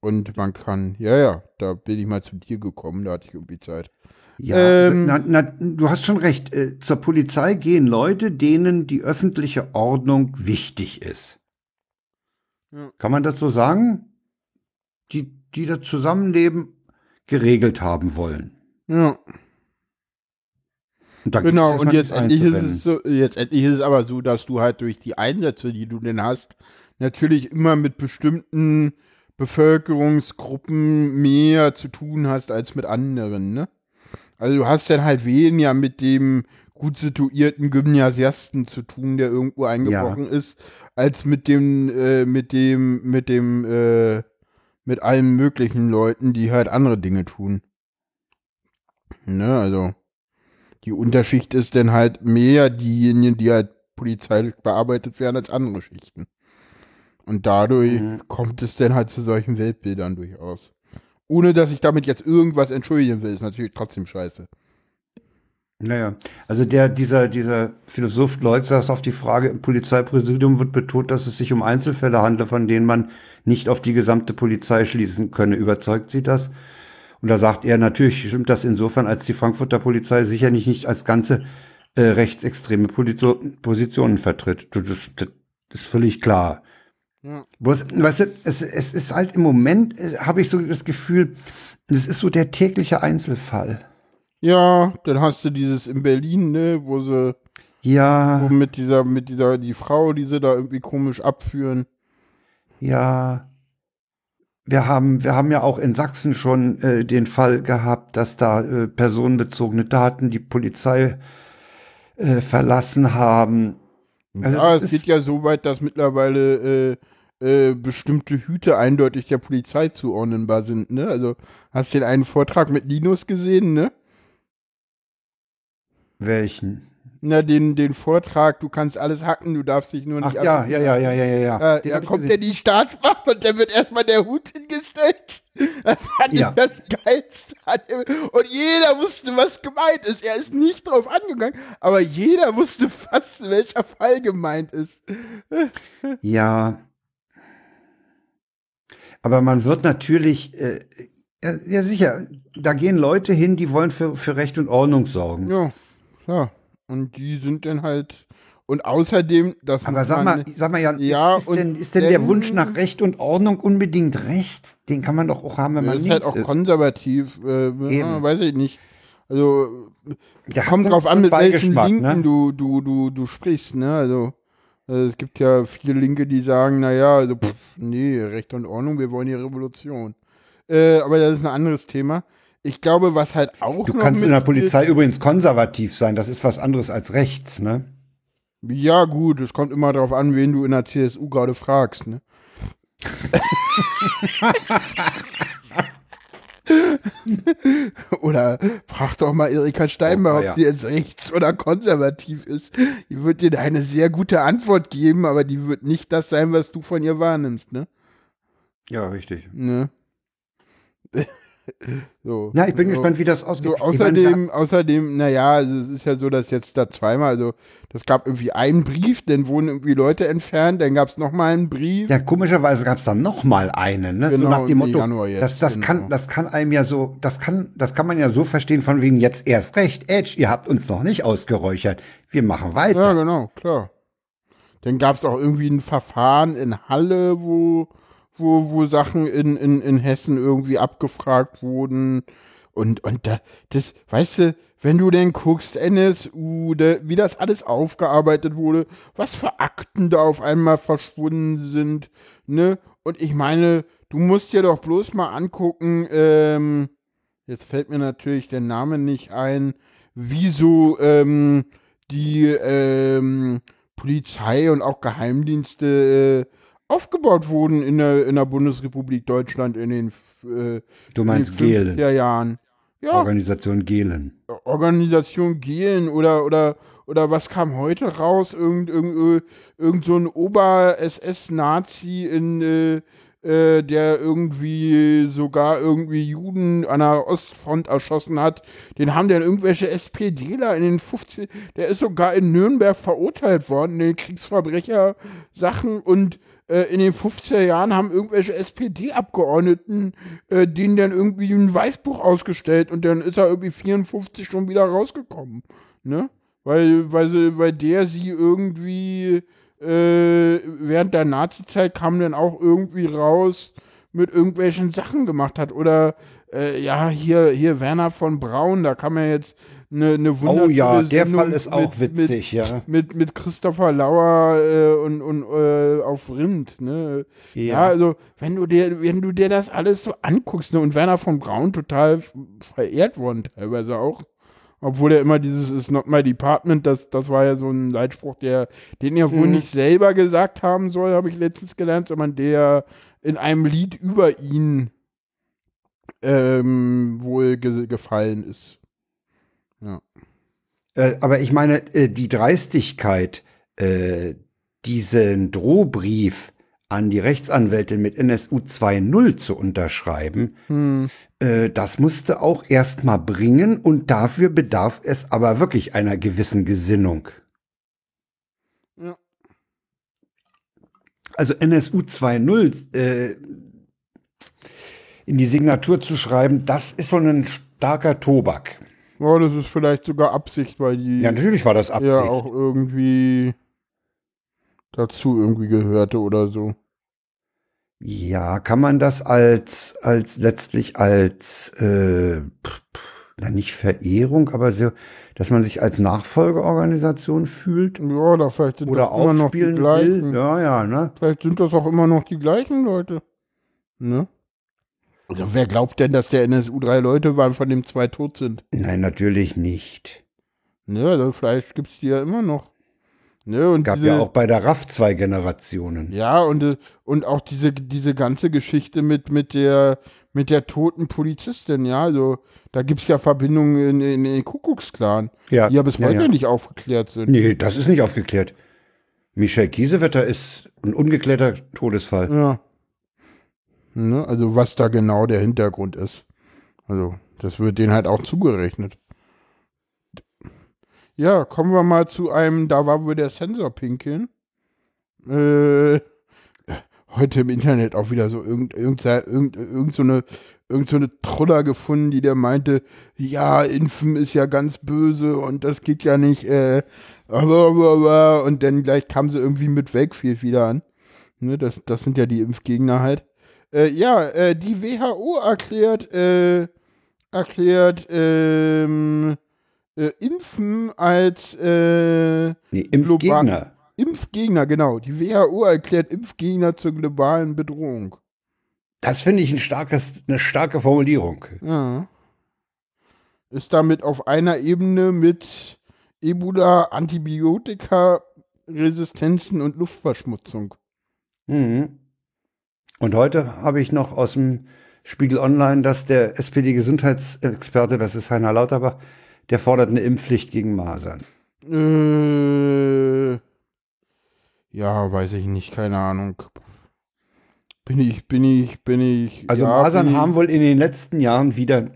Und man kann, ja, ja, da bin ich mal zu dir gekommen, da hatte ich irgendwie Zeit. Ja, Ähm, na, na, du hast schon recht. Äh, Zur Polizei gehen Leute, denen die öffentliche Ordnung wichtig ist. Ja. Kann man das so sagen? Die, die das Zusammenleben geregelt haben wollen. Ja. Und Genau, und jetzt endlich, ist es so, jetzt endlich ist es aber so, dass du halt durch die Einsätze, die du denn hast, natürlich immer mit bestimmten Bevölkerungsgruppen mehr zu tun hast als mit anderen, ne? Also du hast dann halt weniger mit dem gut situierten Gymnasiasten zu tun, der irgendwo eingebrochen ist, als mit dem, äh, mit dem, mit dem, äh, mit allen möglichen Leuten, die halt andere Dinge tun. Ne, also die Unterschicht ist dann halt mehr diejenigen, die halt polizeilich bearbeitet werden als andere Schichten. Und dadurch Mhm. kommt es dann halt zu solchen Weltbildern durchaus. Ohne dass ich damit jetzt irgendwas entschuldigen will, ist natürlich trotzdem scheiße. Naja, also der, dieser, dieser Philosoph Leuk saß auf die Frage, im Polizeipräsidium wird betont, dass es sich um Einzelfälle handle, von denen man nicht auf die gesamte Polizei schließen könne. Überzeugt Sie das? Und da sagt er, natürlich stimmt das insofern, als die Frankfurter Polizei sicherlich nicht als ganze äh, rechtsextreme Polizo Positionen vertritt. Das, das, das ist völlig klar. Ja. Weißt du, es, es ist halt im Moment, äh, habe ich so das Gefühl, es ist so der tägliche Einzelfall. Ja, dann hast du dieses in Berlin, ne, wo sie, Ja. wo mit dieser, mit dieser, die Frau, die sie da irgendwie komisch abführen. Ja, wir haben, wir haben ja auch in Sachsen schon äh, den Fall gehabt, dass da äh, personenbezogene Daten die Polizei äh, verlassen haben. Also ja, das es geht ja so weit, dass mittlerweile äh, bestimmte Hüte eindeutig der Polizei zuordnenbar sind, ne? Also hast du den einen Vortrag mit Linus gesehen, ne? Welchen? Na, den, den Vortrag, du kannst alles hacken, du darfst dich nur Ach nicht ja, ja, ja, ja, ja, ja, ja. Äh, da kommt ja die Staatsmacht und dann wird erstmal der Hut hingestellt. Das fand Ja. ich das Geilste. Und jeder wusste, was gemeint ist. Er ist nicht drauf angegangen, aber jeder wusste fast, welcher Fall gemeint ist. Ja. Aber man wird natürlich, äh, ja, ja sicher, da gehen Leute hin, die wollen für, für Recht und Ordnung sorgen. Ja, ja. Und die sind dann halt. Und außerdem, das Aber sag mal, sag mal, Jan, Ja, ist, ist denn, ist denn der Wunsch nach Recht und Ordnung unbedingt rechts? Den kann man doch auch haben, wenn man ist halt links auch ist. konservativ, äh, ja, Eben. weiß ich nicht. Also Der kommt drauf an, mit welchen Beigeschmack, Linken ne? du, du, du, du sprichst, ne? Also äh, es gibt ja viele Linke, die sagen, naja, also pff, nee, Recht und Ordnung, wir wollen die Revolution. Äh, aber das ist ein anderes Thema. Ich glaube, was halt auch Du kannst in der Polizei übrigens konservativ sein. Das ist was anderes als rechts, ne? Ja, gut, es kommt immer darauf an, wen du in der CSU gerade fragst, ne? oder frag doch mal Erika Steinbach, Oh, ob ja. sie jetzt rechts oder konservativ ist. Die wird dir eine sehr gute Antwort geben, aber die wird nicht das sein, was du von ihr wahrnimmst, ne? Ja, richtig. ne? so. Ja, ich bin so. gespannt, wie das ausgeht. So, Ich meine, außerdem, außerdem, naja, also es ist ja so, dass jetzt da zweimal, also das gab irgendwie einen Brief, dann wurden irgendwie Leute entfernt, dann gab es nochmal einen Brief. Ja, komischerweise gab es dann noch mal einen, ne? so Genau, nach dem Motto, jetzt, das, das genau. kann, das kann einem ja so, das kann, das kann man ja so verstehen von wegen jetzt erst recht. Edge, ihr habt uns noch nicht ausgeräuchert. Wir machen weiter. Ja, genau, klar. Dann gab es auch irgendwie ein Verfahren in Halle, wo, wo, wo Sachen in, in, in Hessen irgendwie abgefragt wurden. Und, und da, das, weißt du, wenn du denn guckst, NSU, da, wie das alles aufgearbeitet wurde, was für Akten da auf einmal verschwunden sind, ne? Und ich meine, du musst dir doch bloß mal angucken, ähm, jetzt fällt mir natürlich der Name nicht ein, wieso ähm, die ähm, Polizei und auch Geheimdienste äh, aufgebaut wurden in der, in der Bundesrepublik Deutschland in den, äh, Du meinst in den Gehlen. 50er Jahren. Ja, Organisation Gehlen. Organisation Gehlen oder, oder, oder was kam heute raus? Irgend, irgend, irgend so ein Ober-SS-Nazi in, äh, äh, der irgendwie sogar irgendwie Juden an der Ostfront erschossen hat. Den haben dann irgendwelche SPDler in den 50, der ist sogar in Nürnberg verurteilt worden, in den Kriegsverbrecher-Sachen und äh, in den 50er Jahren haben irgendwelche SPD-Abgeordneten äh, denen dann irgendwie ein Weißbuch ausgestellt und dann ist er irgendwie 54 schon wieder rausgekommen. Ne? Weil, weil, sie, weil der sie irgendwie äh, während der Nazi-Zeit kam dann auch irgendwie raus mit irgendwelchen Sachen gemacht hat. Oder äh, ja, hier, hier Werner von Braun, da kann man jetzt eine, eine Oh wundervolle ja, der Sendung Fall ist auch mit, witzig, mit, ja. Mit, mit Christopher Lauer äh, und, und äh, auf Rind, ne? Ja. Ja. also wenn du dir, wenn du dir das alles so anguckst, ne, und Werner von Braun total verehrt worden, teilweise auch. Obwohl er immer dieses ist not my department, das, das war ja so ein Leitspruch, der, den er wohl nicht selber gesagt haben soll, habe ich letztens gelernt, sondern der in einem Lied über ihn ähm, wohl ge gefallen ist. Äh, aber ich meine, äh, die Dreistigkeit, äh, diesen Drohbrief an die Rechtsanwältin mit NSU 2.0 zu unterschreiben, äh, das musste auch erst mal bringen und dafür bedarf es aber wirklich einer gewissen Gesinnung. Ja. Also NSU 2.0 äh, in die Signatur zu schreiben, das ist so ein starker Tobak. Ja, das ist vielleicht sogar Absicht, weil die Ja, natürlich war das Absicht. ja auch irgendwie dazu irgendwie gehörte oder so. Ja, kann man das als, als letztlich als, äh, na nicht Verehrung, aber so, dass man sich als Nachfolgeorganisation fühlt Ja, da vielleicht sind oder das immer noch die gleichen. will? Ja, ja, ne? Vielleicht sind das auch immer noch die gleichen Leute. Ne? Also wer glaubt denn, dass der NSU drei Leute waren, von dem zwei tot sind? Nein, natürlich nicht. Ne, also vielleicht gibt es die ja immer noch. Ne, und Gab diese, ja auch bei der RAF zwei Generationen. Ja, und, äh, und auch diese, diese ganze Geschichte mit, mit, der, mit der toten Polizistin, ja, also da gibt es ja Verbindungen in, in, den Kuckucksklan, Ja, die ja bis ja, heute ja. nicht aufgeklärt sind. Nee, das ist nicht aufgeklärt. Michel Kiesewetter ist ein ungeklärter Todesfall. Ja. Ne, also was da genau der Hintergrund ist. Also, das wird denen halt auch zugerechnet. Ja, kommen wir mal zu einem, da war wohl der Sensor pinkeln. Äh, heute im Internet auch wieder so irgend, irgend, irgend, irgend so eine irgend so eine Truller gefunden, die der meinte, ja, Impfen ist ja ganz böse und das geht ja nicht, äh, und dann gleich kam sie irgendwie mit Wakefield wieder an. Ne, das, das sind ja die Impfgegner halt. Äh, ja, äh, die WHO erklärt, äh, erklärt, ähm, äh, Impfen als äh, Nee, Impfgegner. Impfgegner, genau. Die WHO erklärt Impfgegner zur globalen Bedrohung. Das finde ich ein starkes, eine starke Formulierung. Ja. Ist damit auf einer Ebene mit Ebola, Antibiotika, Resistenzen und Luftverschmutzung. Mhm. Und heute habe ich noch aus dem Spiegel Online, dass der SPD-Gesundheitsexperte, das ist Heiner Lauterbach, der fordert eine Impfpflicht gegen Masern. Äh, ja, weiß ich nicht, keine Ahnung. Bin ich, bin ich, bin ich. Also ja, Masern haben wohl in den letzten Jahren wieder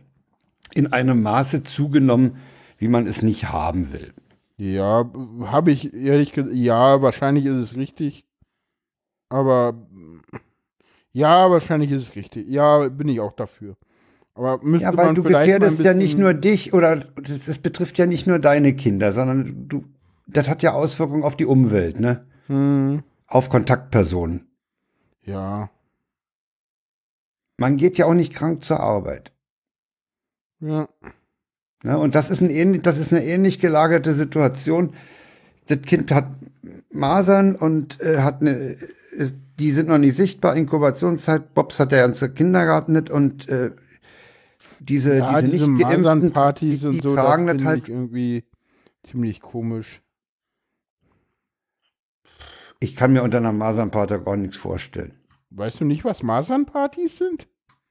in einem Maße zugenommen, wie man es nicht haben will. Ja, habe ich ehrlich gesagt, ja, wahrscheinlich ist es richtig. Aber ja, wahrscheinlich ist es richtig. Ja, bin ich auch dafür. Aber müsste Ja, weil man du vielleicht gefährdest ja nicht nur dich oder das betrifft ja nicht nur deine Kinder, sondern du, das hat ja Auswirkungen auf die Umwelt, ne? Hm, Auf Kontaktpersonen. ja, Man geht ja auch nicht krank zur Arbeit. ja, Ne? Und das ist, ein ähnlich, das ist eine ähnlich gelagerte Situation. Das Kind hat Masern und äh, hat eine, ist, die sind noch nicht sichtbar, Inkubationszeit. Bobs hat der ganze Kindergarten nicht und äh, diese, ja, diese, diese nicht geimpften, Masernpartys die, und so, tragen das halt. irgendwie ziemlich komisch. Ich kann mir unter einer Masernparty gar nichts vorstellen. Weißt du nicht, was Masernpartys sind?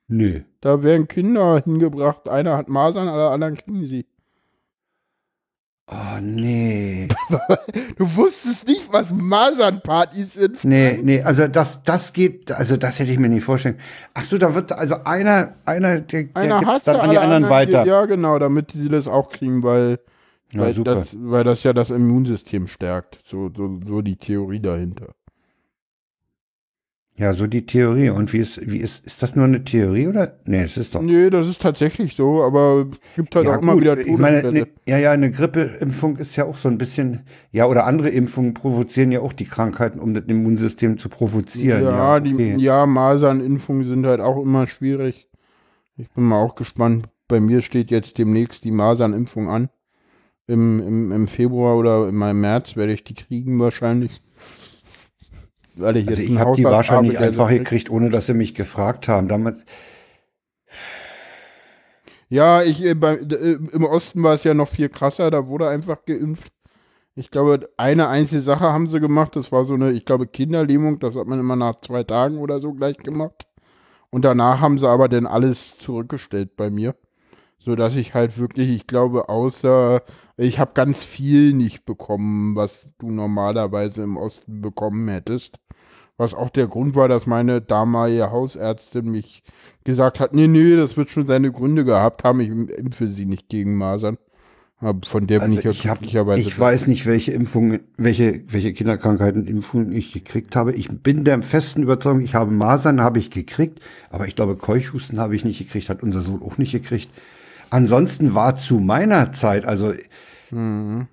Nö. Da werden Kinder hingebracht. Einer hat Masern, alle anderen kriegen sie. Oh, nee. Du wusstest nicht, was Masernpartys sind. Nee, nee, also das, das geht, also das hätte ich mir nicht vorstellen. Ach so, da wird, also einer, einer, der, der Einer gibt's hat dann an die anderen weiter. Ja, genau, damit sie das auch kriegen, weil, Ja, weil, das, weil das ja das Immunsystem stärkt. So, so, so die Theorie dahinter. Ja, so die Theorie. Und wie ist, wie ist, ist das nur eine Theorie oder? Nee, es ist doch. Nee, das ist tatsächlich so, aber es gibt halt ja, auch immer gut, wieder ich meine, Todesfälle. ne, ja, ja, eine Grippeimpfung ist ja auch so ein bisschen, ja, oder andere Impfungen provozieren ja auch die Krankheiten, um das Immunsystem zu provozieren. Ja, Ja, die okay. ja, Masernimpfungen sind halt auch immer schwierig. Ich bin mal auch gespannt. Bei mir steht jetzt demnächst die Masernimpfung an. Im, im, Im Februar oder im März werde ich die kriegen wahrscheinlich. Weil ich Also jetzt ich habe die wahrscheinlich habe, einfach gekriegt, ohne dass sie mich gefragt haben. Damit, Ja, ich, äh, bei, äh, im Osten war es ja noch viel krasser, da wurde einfach geimpft. Ich glaube, eine einzige Sache haben sie gemacht, das war so eine, ich glaube, Kinderlähmung, das hat man immer nach zwei Tagen oder so gleich gemacht. Und danach haben sie aber dann alles zurückgestellt bei mir. So dass ich halt wirklich, ich glaube, außer, ich habe ganz viel nicht bekommen, was du normalerweise im Osten bekommen hättest. Was auch der Grund war, dass meine damalige Hausärztin mich gesagt hat, nee, nee, das wird schon seine Gründe gehabt haben, ich impfe sie nicht gegen Masern. Aber von der bin also ich ja ich, glücklicherweise. ich weiß nicht, welche Impfungen, welche, welche Kinderkrankheiten, Impfungen ich gekriegt habe. Ich bin der festen Überzeugung, ich habe Masern, habe ich gekriegt, aber ich glaube, Keuchhusten habe ich nicht gekriegt, hat unser Sohn auch nicht gekriegt. Ansonsten war zu meiner Zeit, also Mhm.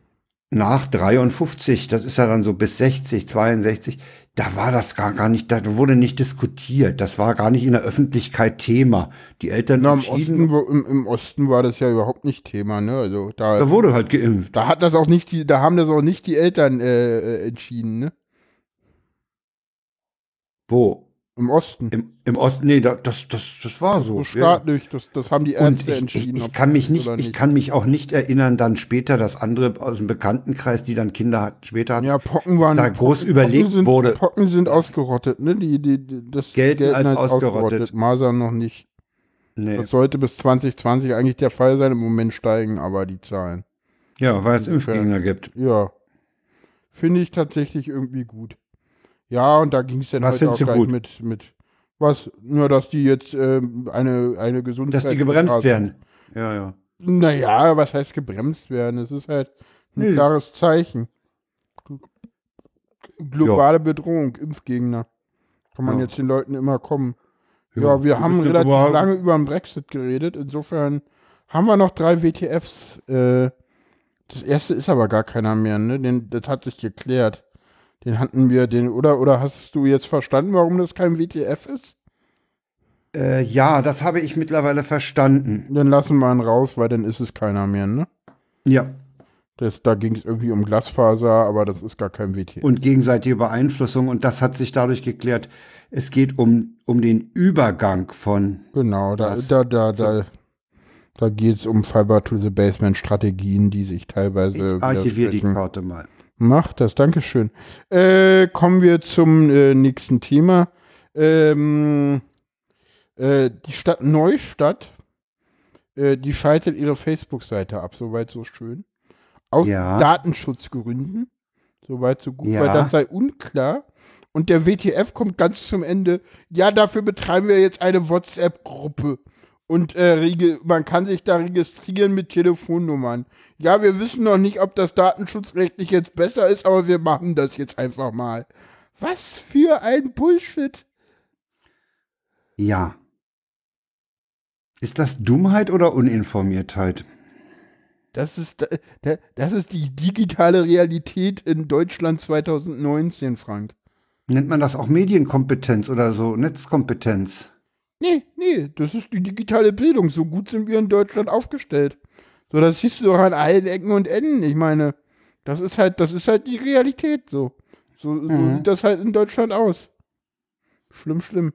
nach 53, das ist ja dann so bis 60, 62, da war das gar, gar nicht, da wurde nicht diskutiert. Das war gar nicht in der Öffentlichkeit Thema. Die Eltern Na, im, entschieden, Osten, im, Im Osten war das ja überhaupt nicht Thema, ne? Also da, da wurde halt geimpft. da hat das auch nicht die, da haben das auch nicht die Eltern äh, äh, entschieden, ne? Wo? Im Osten. Im, im Osten, nee, da, das, das, das war so. so Ja. staatlich, das, das haben die Ärzte ich, ich, entschieden. ich ob kann mich nicht, oder ich kann mich auch nicht erinnern, dann später, dass andere aus dem Bekanntenkreis, die dann Kinder hatten, später hatten, Ja, Pocken waren. da groß Pocken überlegt sind, wurde. Pocken sind ausgerottet, ne? Die, die, die, das Gelten als ausgerottet. Masern noch nicht. nee. Das sollte bis 2020 eigentlich der Fall sein. Im Moment steigen aber die Zahlen. ja, weil es Impfgegner gibt. Ja. Finde ich tatsächlich irgendwie gut. Ja, und da ging es dann Was heute auch gleich gut? mit, mit was, nur dass die jetzt ähm, eine, eine Gesundheit. Dass die gebremst werden. Ja, ja. Naja, was heißt gebremst werden? Es ist halt ein Nee. klares Zeichen. Globale Bedrohung, Impfgegner. Kann man Ja. jetzt den Leuten immer kommen. Ja, wir haben relativ aber- lange über den Brexit geredet. Insofern haben wir noch drei WTFs. Äh, das erste ist aber gar keiner mehr, ne? Den, das hat sich geklärt. Den hatten wir, den, oder, oder hast du jetzt verstanden, warum das kein WTF ist? Äh, ja, das habe ich mittlerweile verstanden. Dann lassen wir ihn raus, weil dann ist es keiner mehr, ne? Ja. Das, da ging es irgendwie um Glasfaser, aber das ist gar kein WTF. Und gegenseitige Beeinflussung. Und das hat sich dadurch geklärt. Es geht um, um den Übergang von. Genau, da, da, da, da, da geht es um Fiber-to-the-Basement-Strategien, die sich teilweise Ich archiviere die. Karte mal. Mach das, Dankeschön. Äh, kommen wir zum äh, nächsten Thema. Ähm, äh, die Stadt Neustadt, äh, die schaltet ihre Facebook-Seite ab, soweit so schön. Aus Ja. Datenschutzgründen, soweit so gut, Ja. weil das sei unklar. Und der WTF kommt ganz zum Ende. Ja, dafür betreiben wir jetzt eine WhatsApp-Gruppe. Und äh, man kann sich da registrieren mit Telefonnummern. Ja, wir wissen noch nicht, ob das datenschutzrechtlich jetzt besser ist, aber wir machen das jetzt einfach mal. Was für ein Bullshit. Ja. Ist das Dummheit oder Uninformiertheit? Das ist, da- das ist die digitale Realität in Deutschland 2019, Frank. Nennt man das auch Medienkompetenz oder so Netzkompetenz? Nee, nee, das ist die digitale Bildung. So gut sind wir in Deutschland aufgestellt. So, das siehst du doch an allen Ecken und Enden. Ich meine, das ist halt, das ist halt die Realität so. So, so Mhm. sieht das halt in Deutschland aus. Schlimm, schlimm.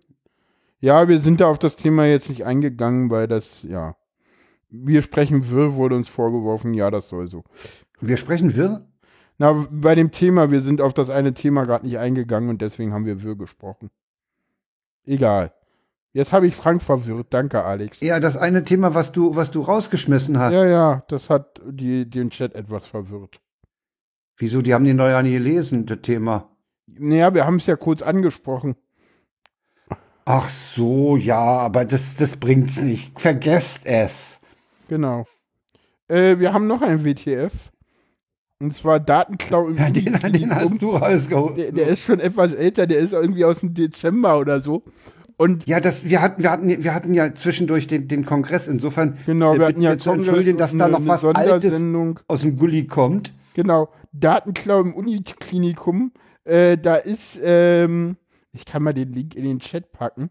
Ja, wir sind da auf das Thema jetzt nicht eingegangen, weil das, ja. Wir sprechen wirr, wurde uns vorgeworfen, ja, das soll so. Wir sprechen wirr? Na, bei dem Thema, wir sind auf das eine Thema gerade nicht eingegangen und deswegen haben wir wirr gesprochen. Egal. Jetzt habe ich Frank verwirrt. Danke, Alex. Ja, das eine Thema, was du, was du rausgeschmissen hast. Ja, ja, das hat die, den Chat etwas verwirrt. Wieso? Die haben die neu nie gelesen, das Thema. Naja, wir haben es ja kurz angesprochen. Ach so, ja, aber das, das bringt's nicht. Vergesst es. Genau. Äh, wir haben noch ein WTF. Und zwar Datenklau Ja, den, den hast du rausgeholt. der, der ist schon etwas älter, der ist irgendwie aus dem Dezember oder so. Und Ja, das, wir hatten, wir hatten, wir hatten ja zwischendurch den, den Kongress. Insofern genau, äh, wir hatten bitten ja zu entschuldigen, dass da eine- noch eine was Altes aus dem Gully kommt. Genau, Datenklau im Uniklinikum. Äh, da ist, ähm, ich kann mal den Link in den Chat packen.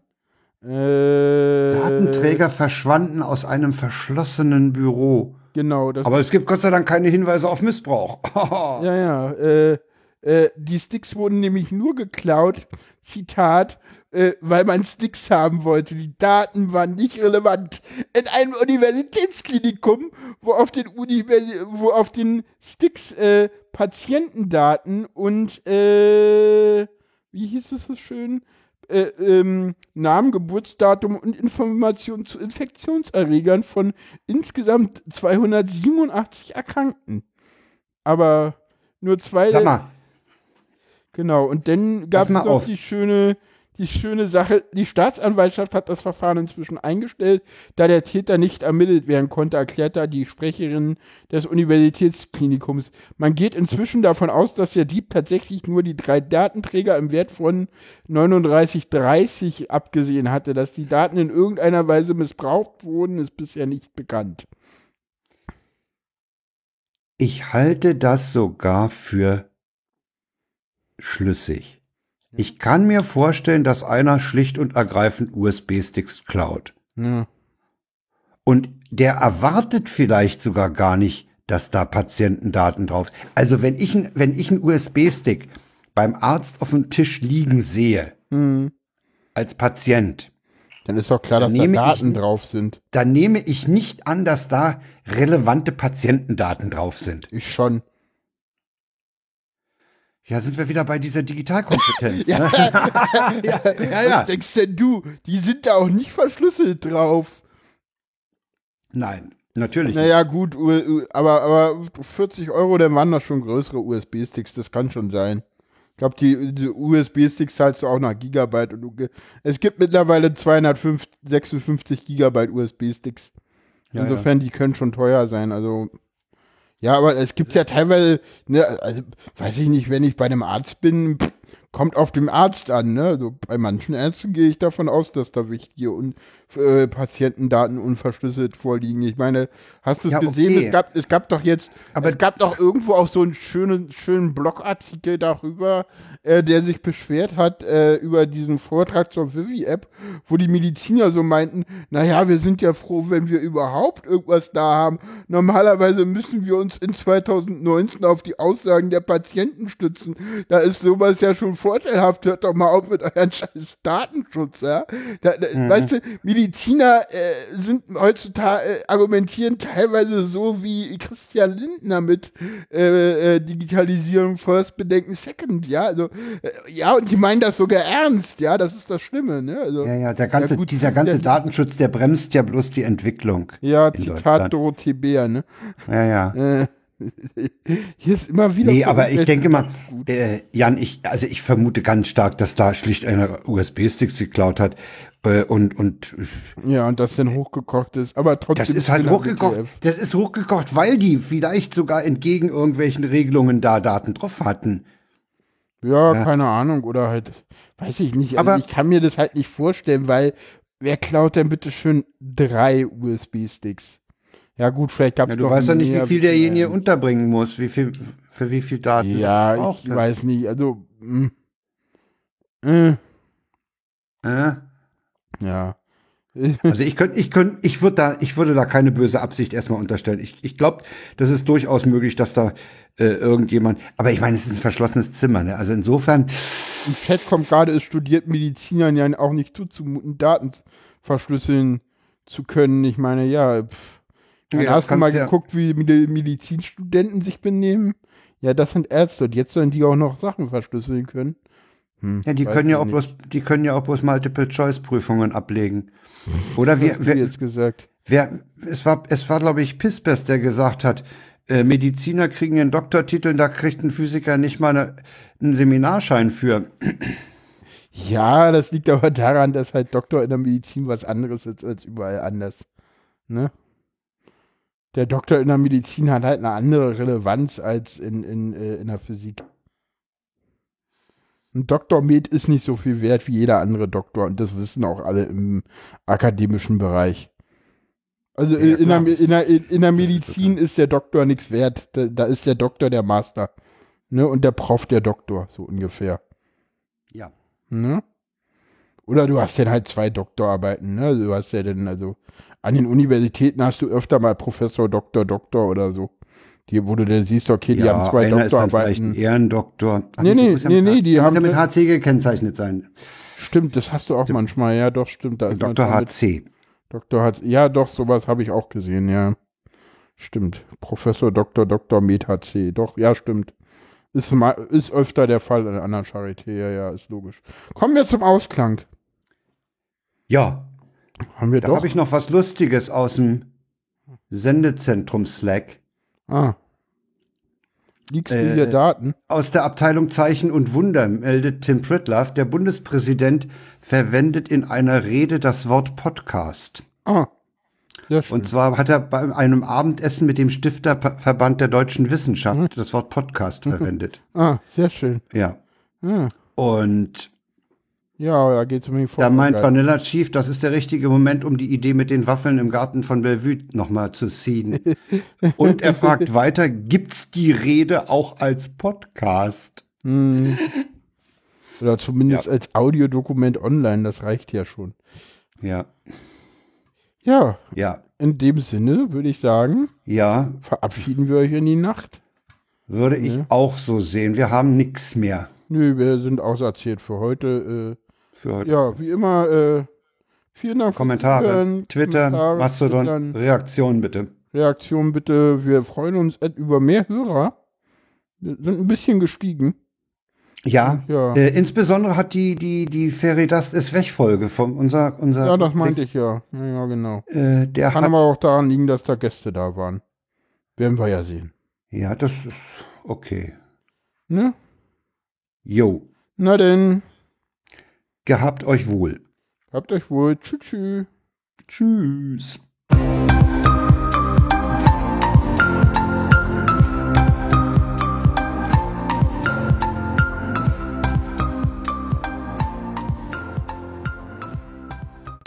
Äh, Datenträger verschwanden aus einem verschlossenen Büro. Genau, das Aber es gibt Gott sei Dank keine Hinweise auf Missbrauch. Ja, ja. Äh, äh, die Sticks wurden nämlich nur geklaut, Zitat, äh, weil man Sticks haben wollte. Die Daten waren nicht relevant. In einem Universitätsklinikum, wo auf den, Universi wo auf den Sticks äh, Patientendaten und, äh, wie hieß es so schön? Äh, ähm, Namen, Geburtsdatum und Informationen zu Infektionserregern von insgesamt 287 Erkrankten. Aber nur zwei. Sag mal, Genau, und dann gab es noch auf. die schöne, die schöne Sache, die Staatsanwaltschaft hat das Verfahren inzwischen eingestellt, da der Täter nicht ermittelt werden konnte, erklärt da die Sprecherin des Universitätsklinikums. Man geht inzwischen davon aus, dass der Dieb tatsächlich nur die drei Datenträger im Wert von 39,30 abgesehen hatte. Dass die Daten in irgendeiner Weise missbraucht wurden, ist bisher nicht bekannt. ich halte das sogar für schlüssig. Ich kann mir vorstellen, dass einer schlicht und ergreifend USB-Sticks klaut. Ja. Und der erwartet vielleicht sogar gar nicht, dass da Patientendaten drauf sind. Also wenn ich, wenn ich einen USB-Stick beim Arzt auf dem Tisch liegen sehe, Hm. als Patient, Dann ist doch klar, dass da nehme ich- Daten drauf sind. dann nehme ich nicht an, dass da relevante Patientendaten drauf sind. Ich schon. Ja, sind wir wieder bei dieser Digitalkompetenz. Ja. ne? ja, ja, ja. Was denkst denn du? Die sind da auch nicht verschlüsselt drauf. Nein, natürlich nicht. Naja, gut, aber, aber 40 Euro, dann waren das schon größere USB-Sticks, das kann schon sein. Ich glaube, die, die USB-Sticks zahlst du auch nach Gigabyte. Und es gibt mittlerweile 256 Gigabyte USB-Sticks. Ja, Insofern, die können schon teuer sein. Also, ja, aber es gibt ja teilweise, ne, also, weiß ich nicht, wenn ich bei einem Arzt bin, pff, kommt auf dem Arzt an, ne? Also bei manchen Ärzten gehe ich davon aus, dass da wichtige Un äh, Patientendaten unverschlüsselt vorliegen. Ich meine, hast du es Ja, gesehen? okay. Es, gab, es gab doch jetzt, Aber- es gab doch irgendwo auch so einen schönen, schönen Blogartikel darüber, äh, der sich beschwert hat äh, über diesen Vortrag zur Vivi-App, wo die Mediziner so meinten, naja, wir sind ja froh, wenn wir überhaupt irgendwas da haben. Normalerweise müssen wir uns in 2019 auf die Aussagen der Patienten stützen. Da ist sowas ja schon vorteilhaft. Hört doch mal auf mit euren scheiß Datenschutz, ja. Da, da, Weißt du, Mediziner äh, sind heutzutage, äh, argumentieren teilweise so wie Christian Lindner mit äh, äh, Digitalisierung first, Bedenken second, ja. Also, äh, ja, und die meinen das sogar ernst, ja, das ist das Schlimme, ne? Also, Ja, ja, der ganze, Ja, gut, dieser ganze der- Datenschutz, der bremst ja bloß die Entwicklung. ja, Zitat. Dorothee Bär, ne? Ja, ja. Äh, hier ist immer wieder. Nee, aber ich denke mal, äh, Jan, ich, also ich vermute ganz stark, dass da schlicht einer USB-Sticks geklaut hat. Äh, und, und Ja, und das dann hochgekocht ist. Aber trotzdem. das ist halt hochgekocht. Das ist hochgekocht, weil die vielleicht sogar entgegen irgendwelchen Regelungen da Daten drauf hatten. Ja, Ja. keine Ahnung. Oder halt, weiß ich nicht. Also Aber- ich kann mir das halt nicht vorstellen, weil wer klaut denn bitte schön drei USB-Sticks? Ja, gut, vielleicht gab es Ja, du weißt ja nicht, wie viel derjenige unterbringen muss, wie viel, für wie viel Daten. Ja, ich weiß nicht. Also, mh. äh, Äh? Ja. Also ich könnte, ich könnte, ich würde da, ich würde da keine böse Absicht erstmal unterstellen. Ich, ich glaube, das ist durchaus möglich, dass da äh, irgendjemand. Aber ich meine, es ist ein verschlossenes Zimmer, ne? Also insofern, Im Chat kommt gerade, es studiert Medizinern ja auch nicht zuzumuten, Daten verschlüsseln zu können. Ich meine, ja, pff. Ja, hast du mal ja- geguckt, wie Medi- Medizinstudenten sich benehmen? Ja, das sind Ärzte und jetzt sollen die auch noch Sachen verschlüsseln können. Hm, ja, die können ja auch nicht. bloß, die können ja auch bloß Multiple-Choice-Prüfungen ablegen. Oder Was wer, jetzt gesagt? wer, es war, es war, glaube ich, Pispers, der gesagt hat, äh, Mediziner kriegen einen Doktortitel, da kriegt ein Physiker nicht mal eine, einen Seminarschein für. Ja, das liegt aber daran, dass halt Doktor in der Medizin was anderes ist als überall anders. Ne? Der Doktor in der Medizin hat halt eine andere Relevanz als in, in, äh, in der Physik. Ein Doktor Med ist nicht so viel wert wie jeder andere Doktor und das wissen auch alle im akademischen Bereich. Also Ja, in, der, in, der, in der Medizin ist der Doktor nichts wert. Da, da ist der Doktor der Master. Ne? Und der Prof der Doktor, so ungefähr. Ja. Ne? Oder du hast dann halt zwei Doktorarbeiten, ne? Du hast ja dann, also an den Universitäten hast du öfter mal Professor, Doktor, Doktor oder so. Die, wo du dann siehst, okay, die haben zwei einer ist dann vielleicht Doktorarbeiten. ein Ehrendoktor. Ach, Nee, die nee, muss ja nee, nee, die muss haben ja mit HC gekennzeichnet sein. Stimmt, das hast du auch manchmal, ja, doch, stimmt. Da Dr. HC. Doktor hat, ja, doch, sowas habe ich auch gesehen, ja. Stimmt. Professor, Doktor, Doktor, Med HC. Doch, ja, stimmt. Ist, ma- ist öfter der Fall an einer Charité, ja, ja, ist logisch. Kommen wir zum Ausklang. Ja, Haben wir da habe ich noch was Lustiges aus dem Sendezentrum Slack. Ah. Liegst du Äh, hier Daten? Aus der Abteilung Zeichen und Wunder meldet Tim Pritloff, der Bundespräsident verwendet in einer Rede das Wort Podcast. Ah. Sehr schön. Und zwar hat er bei einem Abendessen mit dem Stifterverband der deutschen Wissenschaft Mhm. das Wort Podcast verwendet. ah, sehr schön. Ja. Ah. Und Ja, da geht es um die da meint. Vanilla Chief, das ist der richtige Moment, um die Idee mit den Waffeln im Garten von Bellevue nochmal zu ziehen. Und er fragt weiter, gibt's die Rede auch als Podcast? Oder zumindest als Audiodokument online, das reicht ja schon. Ja, Ja, ja, in dem Sinne würde ich sagen, ja, verabschieden wir euch in die Nacht. würde ich auch so sehen. Wir haben nichts mehr Nö, wir sind auserzählt für heute. Für heute. ja, wie immer, äh, vielen Dank Kommentare, Twitter, Kommentare, Mastodon, Twittern, Reaktionen bitte. Reaktionen bitte. Wir freuen uns über mehr Hörer. Wir sind ein bisschen gestiegen. Ja, Ja. Äh, insbesondere hat die, die, die Feridast ist weg Folge von unser, unser. Ja, das meinte ich ja. Ja, ja genau. Äh, der Kann hat, aber auch daran liegen, dass da Gäste da waren. Werden wir ja sehen. ja, das ist okay. Ne? Jo, Na denn, gehabt euch wohl. habt euch wohl. Tschüss. tschüss. Tschüss.